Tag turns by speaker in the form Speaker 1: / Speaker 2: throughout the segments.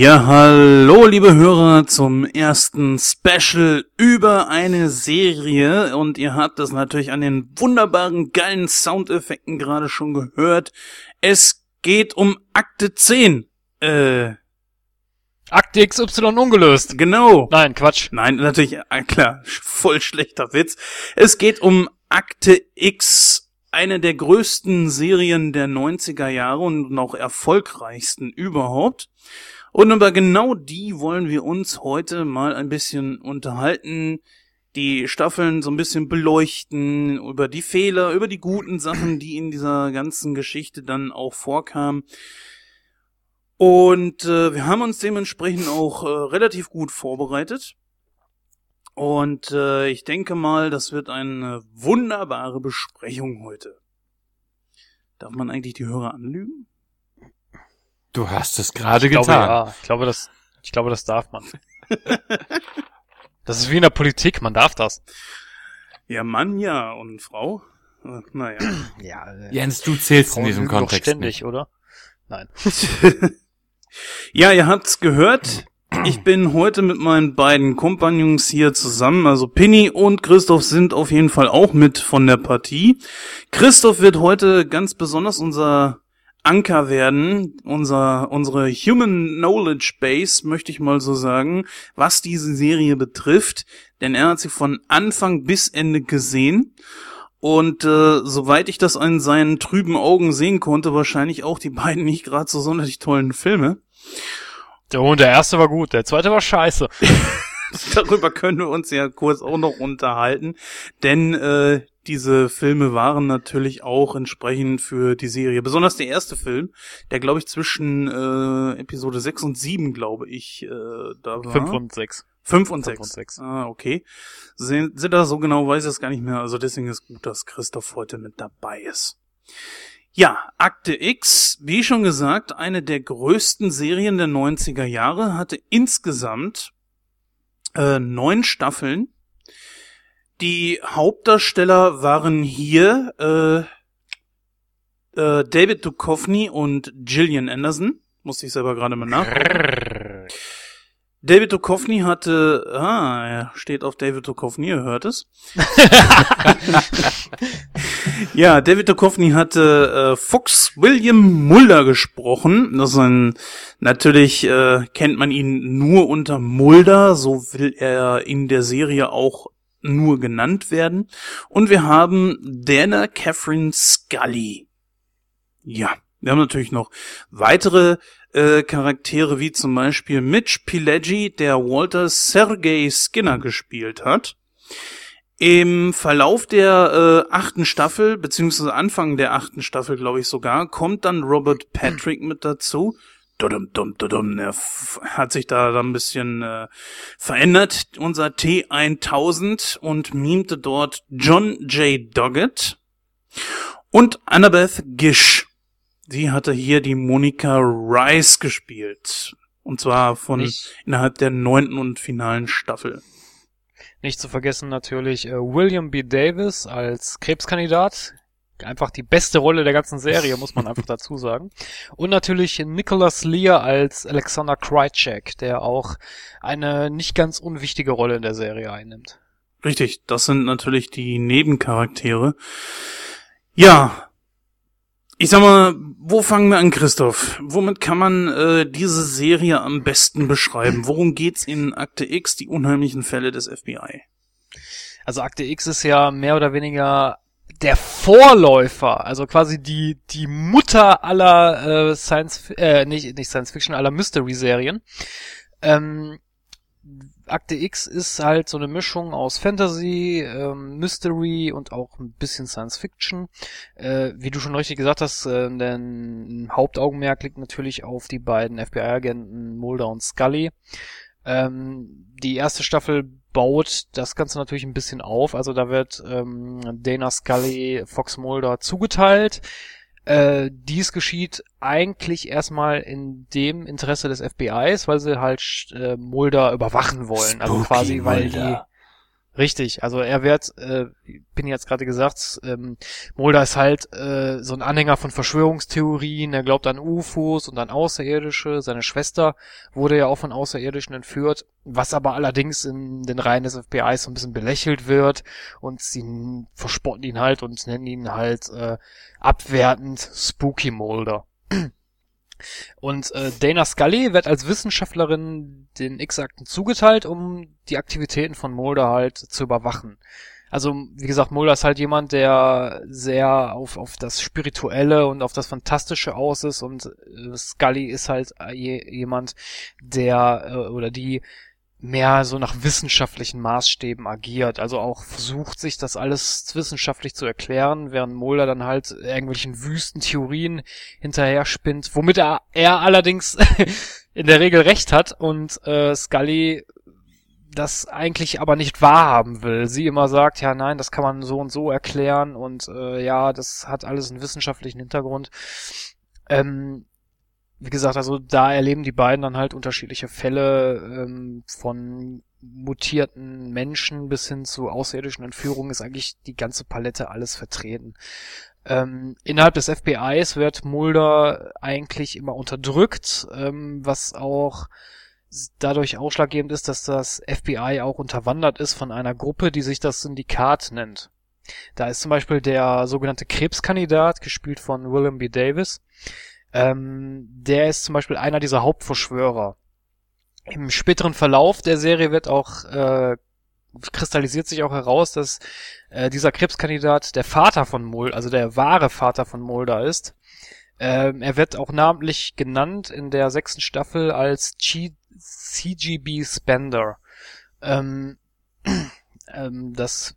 Speaker 1: Ja, hallo, liebe Hörer, zum ersten Special über eine Serie. Und ihr habt das natürlich an den wunderbaren, geilen Soundeffekten gerade schon gehört. Es geht um Akte 10. Äh.
Speaker 2: Akte XY ungelöst.
Speaker 1: Genau.
Speaker 2: Nein, Quatsch.
Speaker 1: Nein, natürlich, äh, klar, voll schlechter Witz. Es geht um Akte X, eine der größten Serien der 90er Jahre und auch erfolgreichsten überhaupt. Und über genau die wollen wir uns heute mal ein bisschen unterhalten, die Staffeln so ein bisschen beleuchten, über die Fehler, über die guten Sachen, die in dieser ganzen Geschichte dann auch vorkamen. Und äh, wir haben uns dementsprechend auch äh, relativ gut vorbereitet. Und äh, ich denke mal, das wird eine wunderbare Besprechung heute. Darf man eigentlich die Hörer anlügen?
Speaker 3: Du hast es gerade
Speaker 2: Ich glaube,
Speaker 3: getan.
Speaker 2: ja. Ich glaube, das, ich glaube, das darf man. Das ist wie in der Politik, man darf das.
Speaker 1: Ja, Mann, ja. Und Frau? Äh, naja.
Speaker 2: Ja, äh,
Speaker 3: Jens, du zählst in
Speaker 2: Frauen
Speaker 3: diesem
Speaker 2: lügen doch
Speaker 3: Kontext
Speaker 2: ständig,
Speaker 3: nicht.
Speaker 2: oder? Nein.
Speaker 1: ja, ihr habt's gehört. Ich bin heute mit meinen beiden Kompagnons hier zusammen. Also Pinny und Christoph sind auf jeden Fall auch mit von der Partie. Christoph wird heute ganz besonders unser Anker werden, unser, unsere Human Knowledge Base, möchte ich mal so sagen, was diese Serie betrifft. Denn er hat sie von Anfang bis Ende gesehen. Und äh, soweit ich das an seinen trüben Augen sehen konnte, wahrscheinlich auch die beiden nicht gerade so sonderlich tollen Filme.
Speaker 2: Der, und der erste war gut, der zweite war scheiße.
Speaker 1: Darüber können wir uns ja kurz auch noch unterhalten, denn äh, diese Filme waren natürlich auch entsprechend für die Serie. Besonders der erste Film, der glaube ich zwischen äh, Episode 6 und 7, glaube ich, äh, da war.
Speaker 2: Fünf und sechs.
Speaker 1: 5 und
Speaker 2: Fünf
Speaker 1: 6.
Speaker 2: und sechs.
Speaker 1: Ah, okay. Sind, sind das so genau, weiß ich es gar nicht mehr. Also deswegen ist gut, dass Christoph heute mit dabei ist. Ja, Akte X, wie schon gesagt, eine der größten Serien der 90er Jahre, hatte insgesamt äh, neun Staffeln. Die Hauptdarsteller waren hier äh, äh, David Duchovny und Gillian Anderson. Musste ich selber gerade mal nach. David Duchovny hatte, ah, er steht auf David Duchovny, ihr hört es. ja, David Duchovny hatte äh, Fox William Mulder gesprochen. Das ist ein, natürlich äh, kennt man ihn nur unter Mulder, so will er in der Serie auch nur genannt werden. Und wir haben Dana Catherine Scully. Ja, wir haben natürlich noch weitere äh, Charaktere, wie zum Beispiel Mitch Pileggi, der Walter Sergei Skinner gespielt hat. Im Verlauf der äh, achten Staffel, beziehungsweise Anfang der achten Staffel, glaube ich sogar, kommt dann Robert Patrick mit dazu. Dudum, dum, dudum, er hat sich da ein bisschen äh, verändert, unser T1000, und mimte dort John J. Doggett und Annabeth Gish. Sie hatte hier die Monica Rice gespielt. Und zwar von
Speaker 2: Nicht,
Speaker 1: innerhalb der neunten und finalen Staffel.
Speaker 2: nicht zu vergessen natürlich äh, William B. Davis als Krebskandidat. Einfach die beste Rolle der ganzen Serie, muss man einfach dazu sagen. Und natürlich Nicholas Lear als Alexander Krycek, der auch eine nicht ganz unwichtige Rolle in der Serie einnimmt.
Speaker 1: Richtig, das sind natürlich die Nebencharaktere. Ja, ich sag mal, wo fangen wir an, Christoph? Womit kann man äh, diese Serie am besten beschreiben? Worum geht's in Akte X, die unheimlichen Fälle des FBI?
Speaker 2: Also Akte X ist ja mehr oder weniger der Vorläufer, also quasi die die Mutter aller äh, Science äh, nicht nicht Science Fiction aller Mystery Serien. Ähm, Akte X ist halt so eine Mischung aus Fantasy, ähm, Mystery und auch ein bisschen Science Fiction. Äh, wie du schon richtig gesagt hast, äh, denn Hauptaugenmerk liegt natürlich auf die beiden FBI-Agenten Mulder und Scully. Ähm, die erste Staffel baut das Ganze natürlich ein bisschen auf. Also da wird ähm, Dana Scully Fox Mulder zugeteilt. Äh, dies geschieht eigentlich erstmal in dem Interesse des FBIs, weil sie halt äh, Mulder überwachen wollen. also
Speaker 3: Spooky
Speaker 2: quasi, weil
Speaker 3: Mulder.
Speaker 2: Richtig, also er wird, äh, bin jetzt gerade gesagt, ähm, Mulder ist halt äh, so ein Anhänger von Verschwörungstheorien, er glaubt an UFOs und an Außerirdische, seine Schwester wurde ja auch von Außerirdischen entführt, was aber allerdings in den Reihen des FBI so ein bisschen belächelt wird. Und sie verspotten ihn halt und nennen ihn halt äh, abwertend Spooky Mulder. Und äh, Dana Scully wird als Wissenschaftlerin den X-Akten zugeteilt, um die Aktivitäten von Mulder halt zu überwachen. Also, wie gesagt, Mulder ist halt jemand, der sehr auf, auf das Spirituelle und auf das Fantastische aus ist und äh, Scully ist halt äh, jemand, der äh, oder die mehr so nach wissenschaftlichen Maßstäben agiert, also auch versucht sich das alles wissenschaftlich zu erklären, während Mulder dann halt irgendwelchen wüsten Theorien hinterher spinnt, womit er, er allerdings in der Regel recht hat und äh, Scully das eigentlich aber nicht wahrhaben will. Sie immer sagt, ja nein, das kann man so und so erklären und äh, ja, das hat alles einen wissenschaftlichen Hintergrund. Ähm, wie gesagt, also da erleben die beiden dann halt unterschiedliche Fälle ähm, von mutierten Menschen bis hin zu außerirdischen Entführungen ist eigentlich die ganze Palette alles vertreten. Ähm, innerhalb des FBIs wird Mulder eigentlich immer unterdrückt, ähm, was auch dadurch ausschlaggebend ist, dass das FBI auch unterwandert ist von einer Gruppe, die sich das Syndikat nennt. Da ist zum Beispiel der sogenannte Krebskandidat, gespielt von William B. Davis, ähm, der ist zum Beispiel einer dieser Hauptverschwörer. Im späteren Verlauf der Serie wird auch äh, kristallisiert sich auch heraus, dass äh, dieser Krebskandidat der Vater von Mulder, also der wahre Vater von Mulder ist. Ähm, er wird auch namentlich genannt in der sechsten Staffel als G CGB Spender. Ähm, ähm, das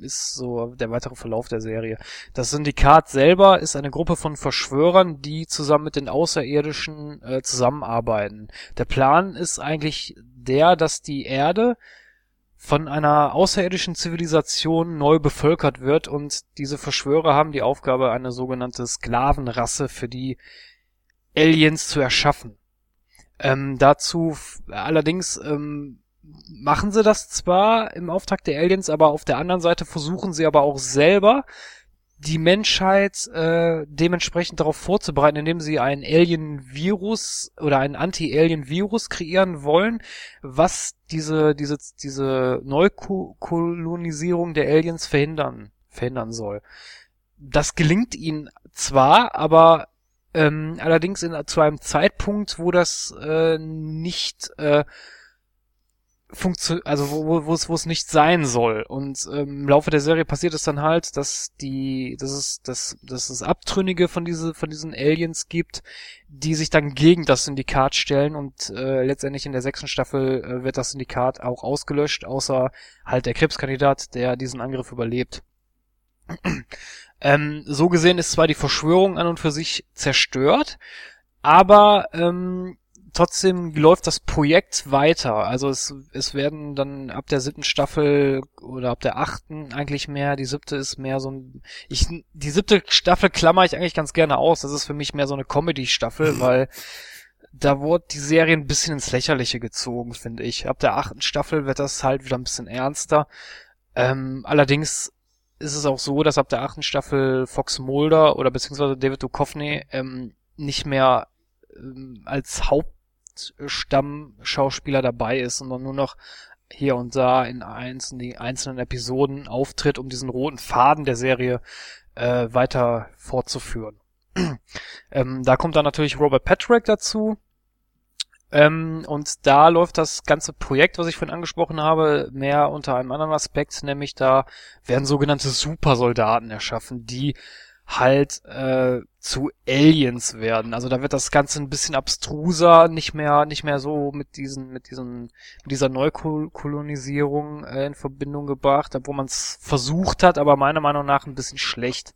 Speaker 2: ist so der weitere Verlauf der Serie. Das Syndikat selber ist eine Gruppe von Verschwörern, die zusammen mit den Außerirdischen äh, zusammenarbeiten. Der Plan ist eigentlich der, dass die Erde von einer außerirdischen Zivilisation neu bevölkert wird und diese Verschwörer haben die Aufgabe, eine sogenannte Sklavenrasse für die Aliens zu erschaffen. Ähm, dazu allerdings ähm, machen sie das zwar im Auftrag der Aliens, aber auf der anderen Seite versuchen sie aber auch selber die Menschheit äh, dementsprechend darauf vorzubereiten, indem sie ein Alien-Virus oder ein Anti-Alien-Virus kreieren wollen, was diese diese diese Neukolonisierung der Aliens verhindern verhindern soll. Das gelingt ihnen zwar, aber ähm, allerdings in, zu einem Zeitpunkt, wo das äh, nicht äh, funktioniert, also wo, wo es wo es nicht sein soll. Und ähm, im Laufe der Serie passiert es dann halt, dass die, dass es, dass, dass es Abtrünnige von diese, von diesen Aliens gibt, die sich dann gegen das Syndikat stellen und äh, letztendlich in der sechsten Staffel äh, wird das Syndikat auch ausgelöscht, außer halt der Krebskandidat, der diesen Angriff überlebt. ähm, so gesehen ist zwar die Verschwörung an und für sich zerstört, aber ähm, trotzdem läuft das Projekt weiter. Also es, es werden dann ab der siebten Staffel oder ab der achten eigentlich mehr, die siebte ist mehr so ein, ich, die siebte Staffel klammer ich eigentlich ganz gerne aus. Das ist für mich mehr so eine Comedy-Staffel, mhm. weil da wurde die Serie ein bisschen ins Lächerliche gezogen, finde ich. Ab der achten Staffel wird das halt wieder ein bisschen ernster. Ähm, allerdings ist es auch so, dass ab der achten Staffel Fox Mulder oder beziehungsweise David Duchovny ähm, nicht mehr ähm, als Haupt Stammschauspieler dabei ist, sondern nur noch hier und da in einzelnen, einzelnen Episoden auftritt, um diesen roten Faden der Serie äh, weiter fortzuführen. ähm, da kommt dann natürlich Robert Patrick dazu. Ähm, und da läuft das ganze Projekt, was ich vorhin angesprochen habe, mehr unter einem anderen Aspekt, nämlich da werden sogenannte Supersoldaten erschaffen, die halt äh, zu Aliens werden. Also da wird das Ganze ein bisschen abstruser, nicht mehr, nicht mehr so mit diesen, mit diesen, mit dieser Neukolonisierung äh, in Verbindung gebracht, obwohl man es versucht hat, aber meiner Meinung nach ein bisschen schlecht.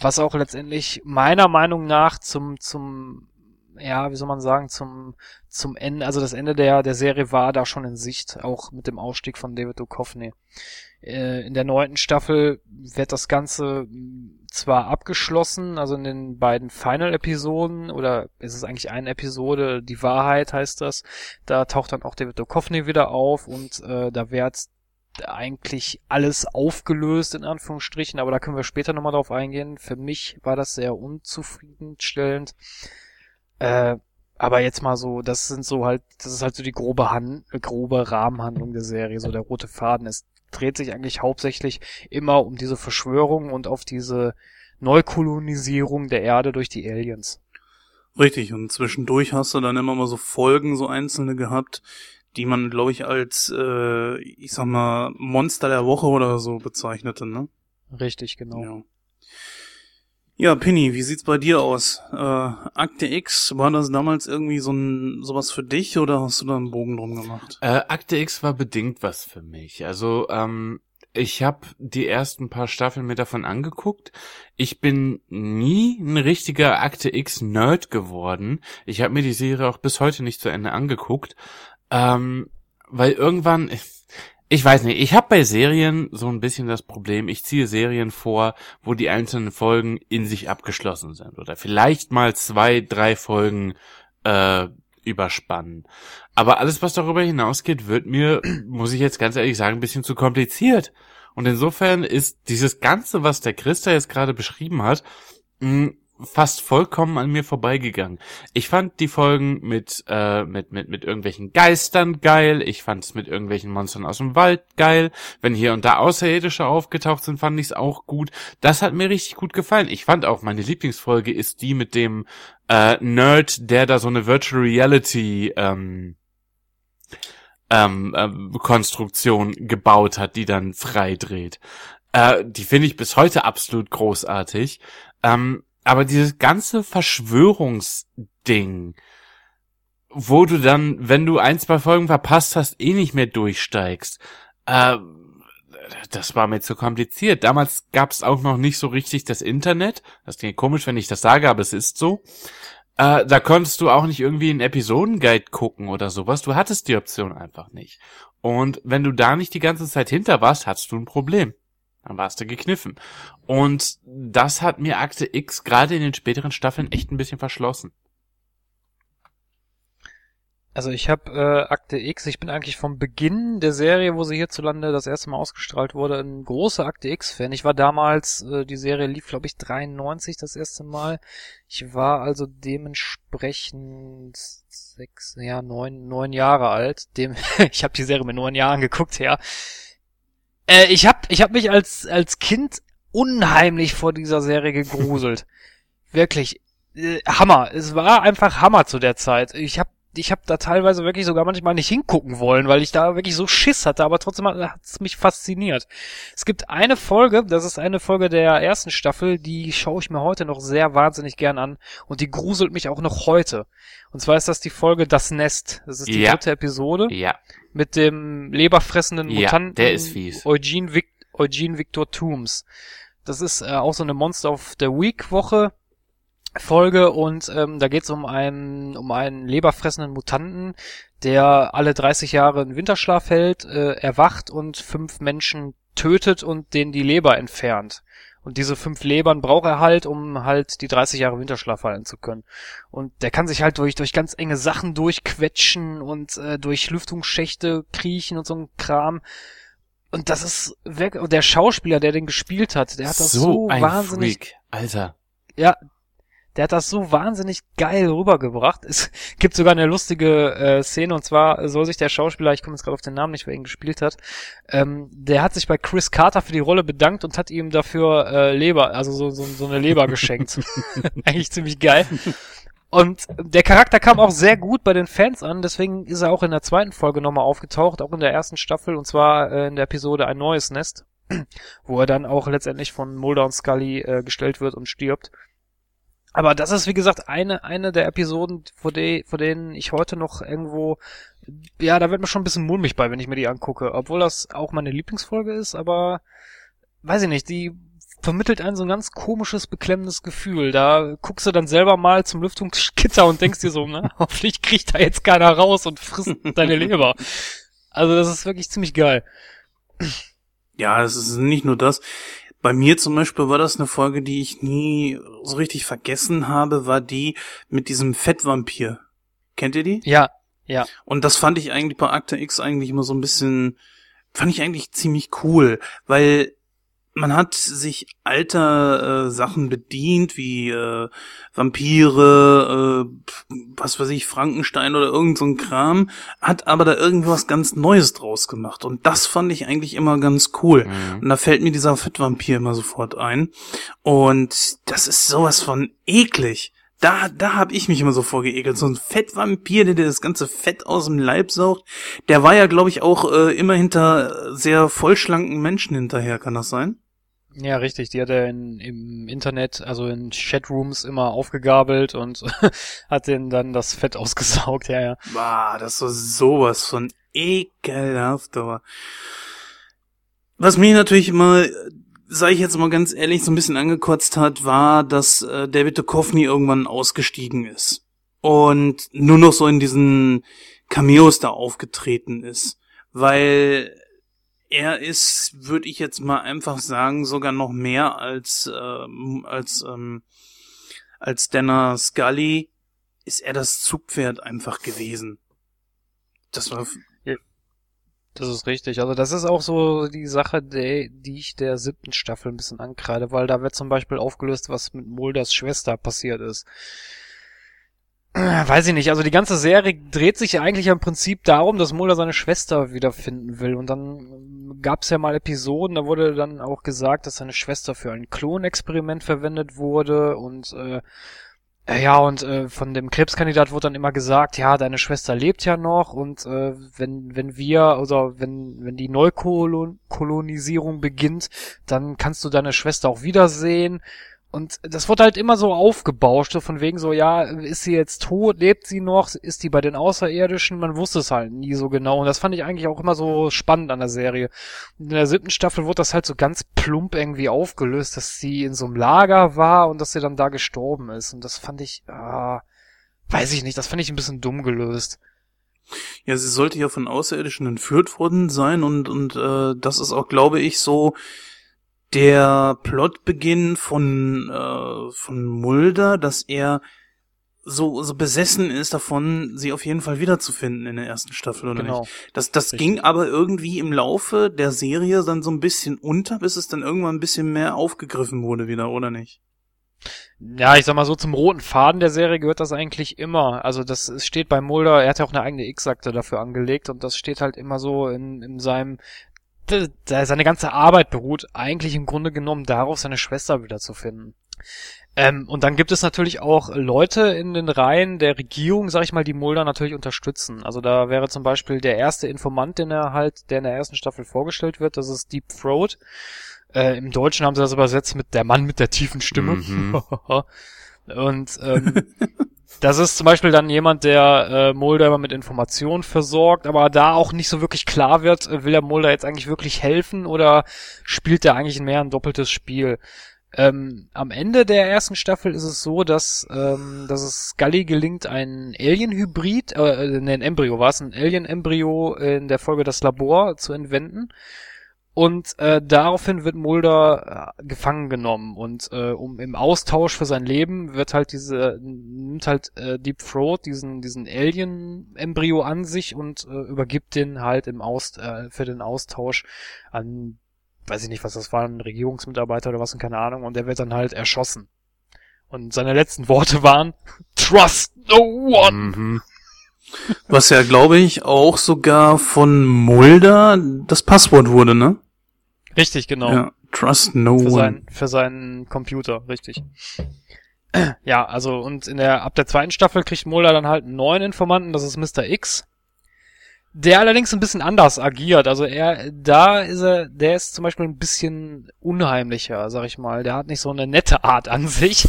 Speaker 2: Was auch letztendlich meiner Meinung nach zum, zum, ja, wie soll man sagen, zum, zum Ende, also das Ende der, der Serie war da schon in Sicht, auch mit dem Ausstieg von David Duchovny. Äh, in der neunten Staffel wird das Ganze zwar abgeschlossen, also in den beiden Final-Episoden, oder ist es eigentlich eine Episode, die Wahrheit heißt das, da taucht dann auch David Duchovny wieder auf und äh, da wird eigentlich alles aufgelöst, in Anführungsstrichen, aber da können wir später nochmal drauf eingehen. Für mich war das sehr unzufriedenstellend. Äh, aber jetzt mal so, das sind so halt, das ist halt so die grobe Hand, grobe Rahmenhandlung der Serie, so der rote Faden. Es dreht sich eigentlich hauptsächlich immer um diese Verschwörung und auf diese Neukolonisierung der Erde durch die Aliens.
Speaker 1: Richtig, und zwischendurch hast du dann immer mal so Folgen, so einzelne gehabt, die man, glaube ich, als, äh, ich sag mal, Monster der Woche oder so bezeichnete, ne?
Speaker 2: Richtig, genau.
Speaker 1: Ja. Ja, Penny, wie sieht's bei dir aus? Äh, Akte X, war das damals irgendwie so ein sowas für dich oder hast du da einen Bogen drum gemacht?
Speaker 3: Äh, Akte X war bedingt was für mich. Also ähm, ich habe die ersten paar Staffeln mir davon angeguckt. Ich bin nie ein richtiger Akte X Nerd geworden. Ich habe mir die Serie auch bis heute nicht zu Ende angeguckt, ähm, weil irgendwann ich weiß nicht, ich habe bei Serien so ein bisschen das Problem, ich ziehe Serien vor, wo die einzelnen Folgen in sich abgeschlossen sind oder vielleicht mal zwei, drei Folgen äh, überspannen. Aber alles, was darüber hinausgeht, wird mir, muss ich jetzt ganz ehrlich sagen, ein bisschen zu kompliziert. Und insofern ist dieses Ganze, was der Christa jetzt gerade beschrieben hat, mh, fast vollkommen an mir vorbeigegangen. Ich fand die Folgen mit, äh, mit, mit, mit irgendwelchen Geistern geil. Ich fand es mit irgendwelchen Monstern aus dem Wald geil. Wenn hier und da Außerirdische aufgetaucht sind, fand ich es auch gut. Das hat mir richtig gut gefallen. Ich fand auch, meine Lieblingsfolge ist die mit dem äh, Nerd, der da so eine Virtual Reality ähm, ähm, äh, Konstruktion gebaut hat, die dann frei dreht. Äh, die finde ich bis heute absolut großartig. Ähm, aber dieses ganze Verschwörungsding, wo du dann, wenn du ein, zwei Folgen verpasst hast, eh nicht mehr durchsteigst, äh, das war mir zu kompliziert. Damals gab es auch noch nicht so richtig das Internet. Das klingt komisch, wenn ich das sage, aber es ist so. Äh, da konntest du auch nicht irgendwie einen Episodenguide gucken oder sowas. Du hattest die Option einfach nicht. Und wenn du da nicht die ganze Zeit hinter warst, hattest du ein Problem. Dann warst du gekniffen. Und das hat mir Akte X gerade in den späteren Staffeln echt ein bisschen verschlossen.
Speaker 2: Also ich habe äh, Akte X, ich bin eigentlich vom Beginn der Serie, wo sie hierzulande das erste Mal ausgestrahlt wurde, ein großer Akte X-Fan. Ich war damals, äh, die Serie lief, glaube ich, 93 das erste Mal. Ich war also dementsprechend sechs, ja, neun, neun Jahre alt. Dem, ich habe die Serie mit neun Jahren geguckt, ja. Äh, ich habe ich hab mich als, als Kind unheimlich vor dieser Serie gegruselt. Wirklich. Äh, Hammer. Es war einfach Hammer zu der Zeit. Ich habe ich hab da teilweise wirklich sogar manchmal nicht hingucken wollen, weil ich da wirklich so Schiss hatte, aber trotzdem hat es mich fasziniert. Es gibt eine Folge, das ist eine Folge der ersten Staffel, die schaue ich mir heute noch sehr wahnsinnig gern an und die gruselt mich auch noch heute. Und zwar ist das die Folge Das Nest. Das ist die
Speaker 3: Ja.
Speaker 2: dritte Episode
Speaker 3: Ja.
Speaker 2: mit dem leberfressenden
Speaker 3: Ja,
Speaker 2: Mutanten
Speaker 3: der ist fies.
Speaker 2: Eugene, Vic Eugene Victor Toombs. Das ist äh, auch so eine Monster of the Week Woche Folge und ähm, da geht es um einen um einen leberfressenden Mutanten, der alle 30 Jahre in Winterschlaf hält, äh, erwacht und fünf Menschen tötet und denen die Leber entfernt. Und diese fünf Lebern braucht er halt, um halt die 30 Jahre Winterschlaf halten zu können. Und der kann sich halt durch, durch ganz enge Sachen durchquetschen und äh, durch Lüftungsschächte kriechen und so ein Kram. Und das ist weg. Und der Schauspieler, der den gespielt hat, der hat das so,
Speaker 3: ein
Speaker 2: wahnsinnig,
Speaker 3: Freak. Alter.
Speaker 2: ja, der hat das so wahnsinnig geil rübergebracht. Es gibt sogar eine lustige äh, Szene und zwar soll sich der Schauspieler, ich komme jetzt gerade auf den Namen nicht, wer ihn gespielt hat, ähm, der hat sich bei Chris Carter für die Rolle bedankt und hat ihm dafür äh, Leber, also so, so, so eine Leber geschenkt. Eigentlich ziemlich geil. Und der Charakter kam auch sehr gut bei den Fans an, deswegen ist er auch in der zweiten Folge nochmal aufgetaucht, auch in der ersten Staffel, und zwar äh, in der Episode Ein neues Nest, wo er dann auch letztendlich von Mulder und Scully äh, gestellt wird und stirbt. Aber das ist, wie gesagt, eine, eine der Episoden, vor, de, vor denen ich heute noch irgendwo, ja, da wird mir schon ein bisschen mulmig bei, wenn ich mir die angucke. Obwohl das auch meine Lieblingsfolge ist, aber weiß ich nicht, die vermittelt ein so ein ganz komisches, beklemmendes Gefühl. Da guckst du dann selber mal zum Lüftungsgitter und denkst dir so, na, hoffentlich kriegt da jetzt keiner raus und frisst deine Leber. Also das ist wirklich ziemlich geil.
Speaker 1: Ja, es ist nicht nur das. Bei mir zum Beispiel war das eine Folge, die ich nie so richtig vergessen habe, war die mit diesem Fettvampir. Kennt ihr die?
Speaker 2: Ja, ja.
Speaker 1: Und das fand ich eigentlich bei Akte X eigentlich immer so ein bisschen fand ich eigentlich ziemlich cool, weil man hat sich alter äh, Sachen bedient, wie äh, Vampire, äh, was weiß ich, Frankenstein oder irgend so ein Kram, hat aber da irgendwas ganz Neues draus gemacht. Und das fand ich eigentlich immer ganz cool. Mhm. Und da fällt mir dieser Fettvampir immer sofort ein. Und das ist sowas von eklig. Da, da hab ich mich immer so vorgeekelt. So ein Fettvampir, der dir das ganze Fett aus dem Leib saugt. Der war ja, glaube ich, auch äh, immer hinter sehr vollschlanken Menschen hinterher. Kann das sein?
Speaker 2: Ja, richtig. Die hat er in, im Internet, also in Chatrooms immer aufgegabelt und hat den dann das Fett ausgesaugt. Ja, ja.
Speaker 1: Bah, das ist sowas von ekelhaft, aber. Was mich natürlich immer, sage ich jetzt mal ganz ehrlich, so ein bisschen angekotzt hat, war, dass äh, David Duchovny irgendwann ausgestiegen ist. Und nur noch so in diesen Cameos da aufgetreten ist. Weil er ist, würde ich jetzt mal einfach sagen, sogar noch mehr als ähm, als ähm, als Denner Scully ist er das Zugpferd einfach gewesen. Das war
Speaker 2: das ist richtig. Also das ist auch so die Sache, die, die ich der siebten Staffel ein bisschen ankreide, weil da wird zum Beispiel aufgelöst, was mit Mulders Schwester passiert ist. Weiß ich nicht, also die ganze Serie dreht sich ja eigentlich im Prinzip darum, dass Mulder seine Schwester wiederfinden will. Und dann gab es ja mal Episoden, da wurde dann auch gesagt, dass seine Schwester für ein Klonexperiment verwendet wurde. Und äh, ja, und äh, von dem Krebskandidat wurde dann immer gesagt, ja, deine Schwester lebt ja noch. Und äh, wenn, wenn wir, also wenn, wenn die Neukolonisierung beginnt, dann kannst du deine Schwester auch wiedersehen und das wurde halt immer so aufgebauscht, so von wegen so, ja, ist sie jetzt tot, lebt sie noch, ist die bei den Außerirdischen? Man wusste es halt nie so genau. Und das fand ich eigentlich auch immer so spannend an der Serie. In der siebten Staffel wurde das halt so ganz plump irgendwie aufgelöst, dass sie in so einem Lager war und dass sie dann da gestorben ist. Und das fand ich, ah, weiß ich nicht, das fand ich ein bisschen dumm gelöst.
Speaker 1: Ja, sie sollte ja von Außerirdischen entführt worden sein und, und äh, das ist auch, glaube ich, so der Plotbeginn von, äh, von Mulder, dass er so, so besessen ist davon, sie auf jeden Fall wiederzufinden in der ersten Staffel, oder genau. nicht? Das, das ging aber irgendwie im Laufe der Serie dann so ein bisschen unter, bis es dann irgendwann ein bisschen mehr aufgegriffen wurde wieder, oder nicht?
Speaker 2: Ja, ich sag mal so, zum roten Faden der Serie gehört das eigentlich immer. Also das steht bei Mulder, er hat ja auch eine eigene X-Akte dafür angelegt und das steht halt immer so in, in seinem seine ganze Arbeit beruht eigentlich im Grunde genommen darauf, seine Schwester wiederzufinden. Ähm, und dann gibt es natürlich auch Leute in den Reihen der Regierung, sag ich mal, die Mulder natürlich unterstützen. Also da wäre zum Beispiel der erste Informant, den er halt, der in der ersten Staffel vorgestellt wird, das ist Deep Throat. Äh, Im Deutschen haben sie das übersetzt mit der Mann mit der tiefen Stimme. Mhm. und ähm, Das ist zum Beispiel dann jemand, der äh, Mulder immer mit Informationen versorgt, aber da auch nicht so wirklich klar wird, äh, will er Mulder jetzt eigentlich wirklich helfen oder spielt er eigentlich mehr ein doppeltes Spiel? Ähm, am Ende der ersten Staffel ist es so, dass, ähm, dass es Scully gelingt, ein Alien-Hybrid, äh ne, ein Embryo war es, ein Alien-Embryo in der Folge Das Labor zu entwenden. Und äh, daraufhin wird Mulder äh, gefangen genommen und äh, um im Austausch für sein Leben wird halt diese nimmt halt äh, Deep Throat diesen diesen Alien Embryo an sich und äh, übergibt den halt im Aust äh, für den Austausch an weiß ich nicht was das war ein Regierungsmitarbeiter oder was und keine Ahnung und der wird dann halt erschossen und seine letzten Worte waren Trust no one. Mhm.
Speaker 1: Was ja, glaube ich, auch sogar von Mulder das Passwort wurde, ne?
Speaker 2: Richtig, genau. Ja,
Speaker 1: trust no
Speaker 2: für
Speaker 1: one.
Speaker 2: Sein, für seinen Computer, richtig. Ja, also und in der ab der zweiten Staffel kriegt Mulder dann halt einen neuen Informanten, das ist Mr. X. Der allerdings ein bisschen anders agiert. Also er, da ist er, der ist zum Beispiel ein bisschen unheimlicher, sag ich mal. Der hat nicht so eine nette Art an sich.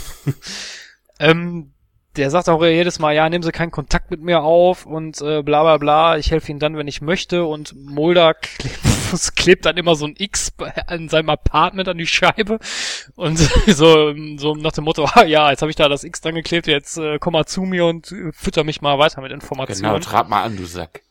Speaker 2: ähm, der sagt auch jedes Mal, ja, nehmen Sie keinen Kontakt mit mir auf und äh, bla bla bla, ich helfe Ihnen dann, wenn ich möchte und Mulder klebt, klebt dann immer so ein X an seinem Apartment an die Scheibe und so, so nach dem Motto, ah, ja, jetzt habe ich da das X dran geklebt, jetzt äh, komm mal zu mir und äh, fütter mich mal weiter mit Informationen.
Speaker 3: Genau, trab mal an, du Sack.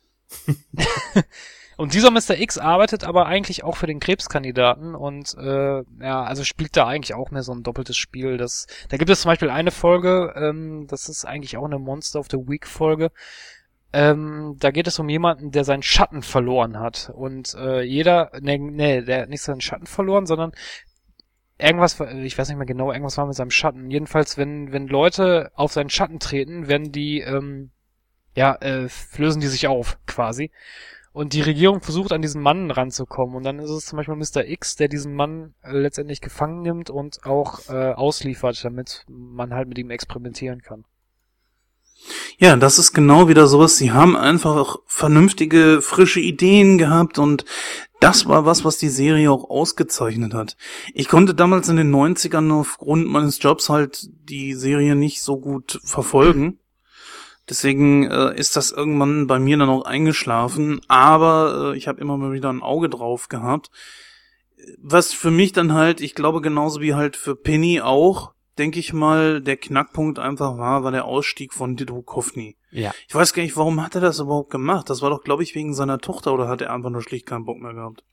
Speaker 2: Und dieser Mr. X arbeitet aber eigentlich auch für den Krebskandidaten und äh, ja, also spielt da eigentlich auch mehr so ein doppeltes Spiel. Das, da gibt es zum Beispiel eine Folge, ähm, das ist eigentlich auch eine Monster of the Week Folge. Ähm, da geht es um jemanden, der seinen Schatten verloren hat. Und äh, jeder, nee, nee, der hat nicht seinen Schatten verloren, sondern irgendwas, ich weiß nicht mehr genau, irgendwas war mit seinem Schatten. Jedenfalls, wenn, wenn Leute auf seinen Schatten treten, werden die, ähm, ja, äh, lösen die sich auf, quasi. Und die Regierung versucht an diesen Mann ranzukommen. Und dann ist es zum Beispiel Mr. X, der diesen Mann äh, letztendlich gefangen nimmt und auch äh, ausliefert, damit man halt mit ihm experimentieren kann.
Speaker 1: Ja, das ist genau wieder sowas. Sie haben einfach auch vernünftige, frische Ideen gehabt und das war was, was die Serie auch ausgezeichnet hat. Ich konnte damals in den 90ern aufgrund meines Jobs halt die Serie nicht so gut verfolgen. Deswegen äh, ist das irgendwann bei mir dann auch eingeschlafen, aber äh, ich habe immer mal wieder ein Auge drauf gehabt. Was für mich dann halt, ich glaube genauso wie halt für Penny auch, denke ich mal, der Knackpunkt einfach war, war der Ausstieg von Dido Kovny.
Speaker 3: Ja.
Speaker 1: Ich weiß gar nicht, warum hat er das überhaupt gemacht? Das war doch, glaube ich, wegen seiner Tochter oder hat er einfach nur schlicht keinen Bock mehr gehabt?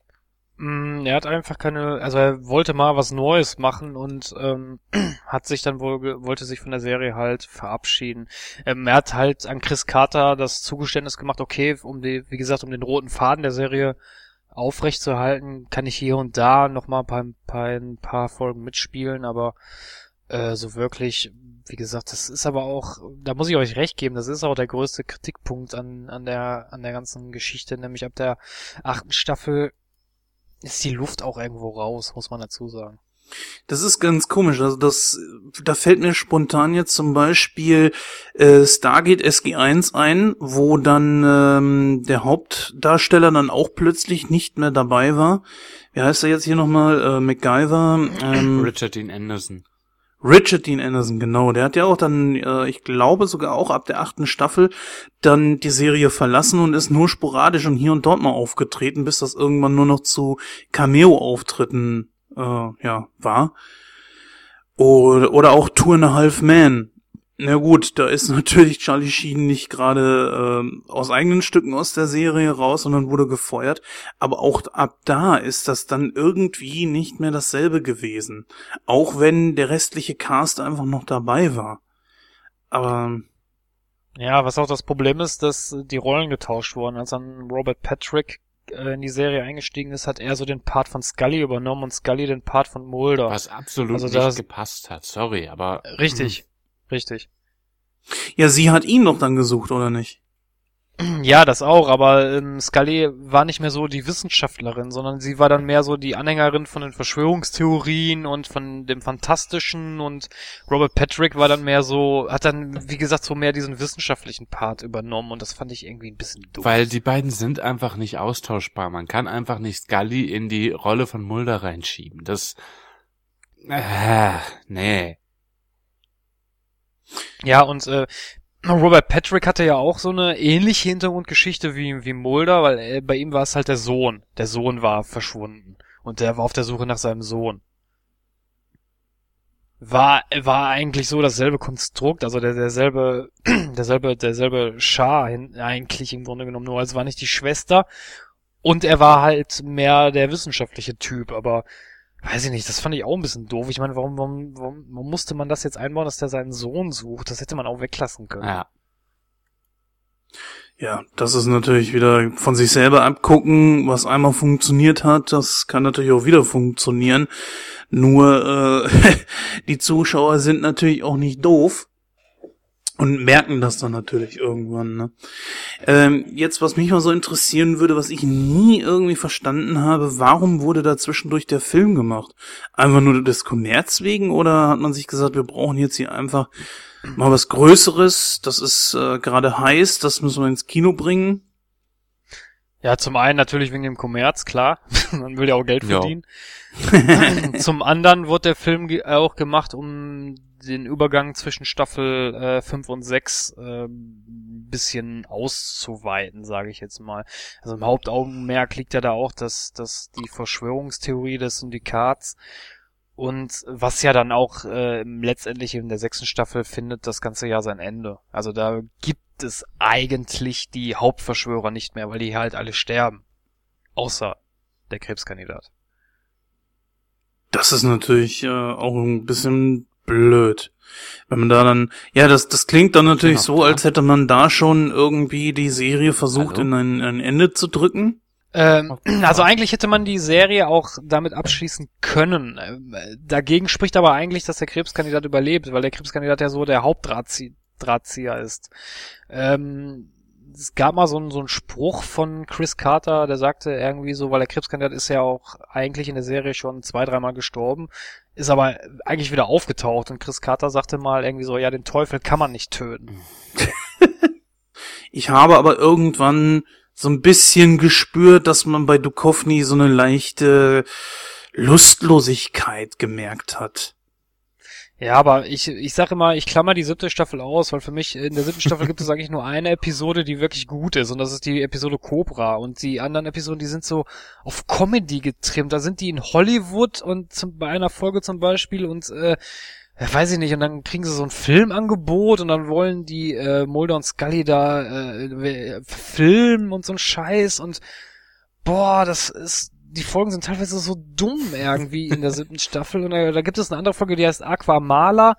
Speaker 2: Mm, er hat einfach keine, also er wollte mal was Neues machen und ähm, hat sich dann wohl, wollte sich von der Serie halt verabschieden. Ähm, er hat halt an Chris Carter das Zugeständnis gemacht, okay, um die, wie gesagt, um den roten Faden der Serie aufrechtzuerhalten, kann ich hier und da noch mal ein paar, ein paar, ein paar Folgen mitspielen, aber äh, so wirklich, wie gesagt, das ist aber auch, da muss ich euch recht geben, das ist auch der größte Kritikpunkt an, an der, an der ganzen Geschichte, nämlich ab der achten Staffel ist die Luft auch irgendwo raus, muss man dazu sagen.
Speaker 1: Das ist ganz komisch. Also das, da fällt mir spontan jetzt zum Beispiel äh, Stargate SG1 ein, wo dann ähm, der Hauptdarsteller dann auch plötzlich nicht mehr dabei war. Wie heißt er jetzt hier nochmal? Äh, MacGyver. Ähm,
Speaker 3: Richard Dean Anderson.
Speaker 1: Richard Dean Anderson, genau. Der hat ja auch dann, äh, ich glaube sogar auch ab der achten Staffel dann die Serie verlassen und ist nur sporadisch und hier und dort mal aufgetreten, bis das irgendwann nur noch zu Cameo-Auftritten äh, ja, war. Oder, oder auch Two and a Half Man. Na gut, da ist natürlich Charlie Sheen nicht gerade äh, aus eigenen Stücken aus der Serie raus, sondern wurde gefeuert. Aber auch ab da ist das dann irgendwie nicht mehr dasselbe gewesen. Auch wenn der restliche Cast einfach noch dabei war. Aber
Speaker 2: Ja, was auch das Problem ist, dass die Rollen getauscht wurden. Als dann Robert Patrick äh, in die Serie eingestiegen ist, hat er so den Part von Scully übernommen und Scully den Part von Mulder.
Speaker 3: Was absolut
Speaker 2: Also
Speaker 3: nicht gepasst hat. Sorry, aber.
Speaker 2: Richtig, richtig.
Speaker 1: ja, sie hat ihn doch dann gesucht, oder nicht?
Speaker 2: Ja, das auch, aber ähm, Scully war nicht mehr so die Wissenschaftlerin, sondern sie war dann mehr so die Anhängerin von den Verschwörungstheorien und von dem Fantastischen und Robert Patrick war dann mehr so, hat dann, wie gesagt, so mehr diesen wissenschaftlichen Part übernommen und das fand ich irgendwie ein bisschen doof.
Speaker 3: Weil die beiden sind einfach nicht austauschbar. Man kann einfach nicht Scully in die Rolle von Mulder reinschieben. Das. Äh, nee.
Speaker 2: Ja, und äh, Robert Patrick hatte ja auch so eine ähnliche Hintergrundgeschichte wie, wie Mulder, weil äh, bei ihm war es halt der Sohn. Der Sohn war verschwunden. Und der war auf der Suche nach seinem Sohn. War, war eigentlich so dasselbe Konstrukt, also der, derselbe, derselbe, derselbe Schar hin, eigentlich im Grunde genommen, nur es war nicht die Schwester. Und er war halt mehr der wissenschaftliche Typ, aber weiß ich nicht, das fand ich auch ein bisschen doof. Ich meine, warum, warum, warum, warum musste man das jetzt einbauen, dass der seinen Sohn sucht? Das hätte man auch weglassen können.
Speaker 3: Ja.
Speaker 1: Ja, das ist natürlich wieder von sich selber abgucken, was einmal funktioniert hat, das kann natürlich auch wieder funktionieren. Nur äh, die Zuschauer sind natürlich auch nicht doof und merken das dann natürlich irgendwann. Ne? Ähm, jetzt, was mich mal so interessieren würde, was ich nie irgendwie verstanden habe, warum wurde da zwischendurch der Film gemacht? Einfach nur des Kommerz wegen oder hat man sich gesagt, wir brauchen jetzt hier einfach mal was Größeres, das ist äh, gerade heiß, das müssen wir ins Kino bringen.
Speaker 2: Ja, zum einen natürlich wegen dem Kommerz, klar. Man will ja auch Geld
Speaker 3: Ja.
Speaker 2: verdienen. zum anderen wurde der Film auch gemacht, um den Übergang zwischen Staffel äh, 5 und 6 äh, bisschen auszuweiten, sage ich jetzt mal. Also im Hauptaugenmerk liegt ja da auch, dass, dass die Verschwörungstheorie des Syndikats und was ja dann auch äh, letztendlich in der sechsten Staffel findet das ganze Jahr sein Ende. Also da gibt es eigentlich die Hauptverschwörer nicht mehr, weil die halt alle sterben. Außer der Krebskandidat.
Speaker 1: Das ist natürlich äh, auch ein bisschen blöd. Wenn man da dann, ja, das, das klingt dann natürlich
Speaker 3: Genau,
Speaker 1: so,
Speaker 3: ja.
Speaker 1: als hätte man da schon irgendwie die Serie versucht,
Speaker 3: Hallo?
Speaker 1: in ein, ein Ende zu drücken.
Speaker 2: Ähm, also eigentlich hätte man die Serie auch damit abschließen können. Ähm, äh, Dagegen spricht aber eigentlich, dass der Krebskandidat überlebt, weil der Krebskandidat ja so der Hauptdrahtzie- Drahtzieher ist. Ähm, es gab mal so einen, so einen Spruch von Chris Carter, der sagte irgendwie so, weil der Krebskandidat ist ja auch eigentlich in der Serie schon zwei, dreimal gestorben, ist aber eigentlich wieder aufgetaucht und Chris Carter sagte mal irgendwie so, ja, den Teufel kann man nicht töten.
Speaker 1: Ich habe aber irgendwann so ein bisschen gespürt, dass man bei Duchovny so eine leichte Lustlosigkeit gemerkt hat.
Speaker 2: Ja, aber ich, ich sage immer, ich klammer die siebte Staffel aus, weil für mich in der siebten Staffel gibt es eigentlich nur eine Episode, die wirklich gut ist und das ist die Episode Cobra und die anderen Episoden, die sind so auf Comedy getrimmt. Da sind die in Hollywood und zum, bei einer Folge zum Beispiel und äh, ja, weiß ich nicht, und dann kriegen sie so ein Filmangebot und dann wollen die äh, Mulder und Scully da äh, filmen und so ein Scheiß und boah, das ist die Folgen sind teilweise so dumm irgendwie in der siebten Staffel und da, da gibt es eine andere Folge, die heißt Aquamala.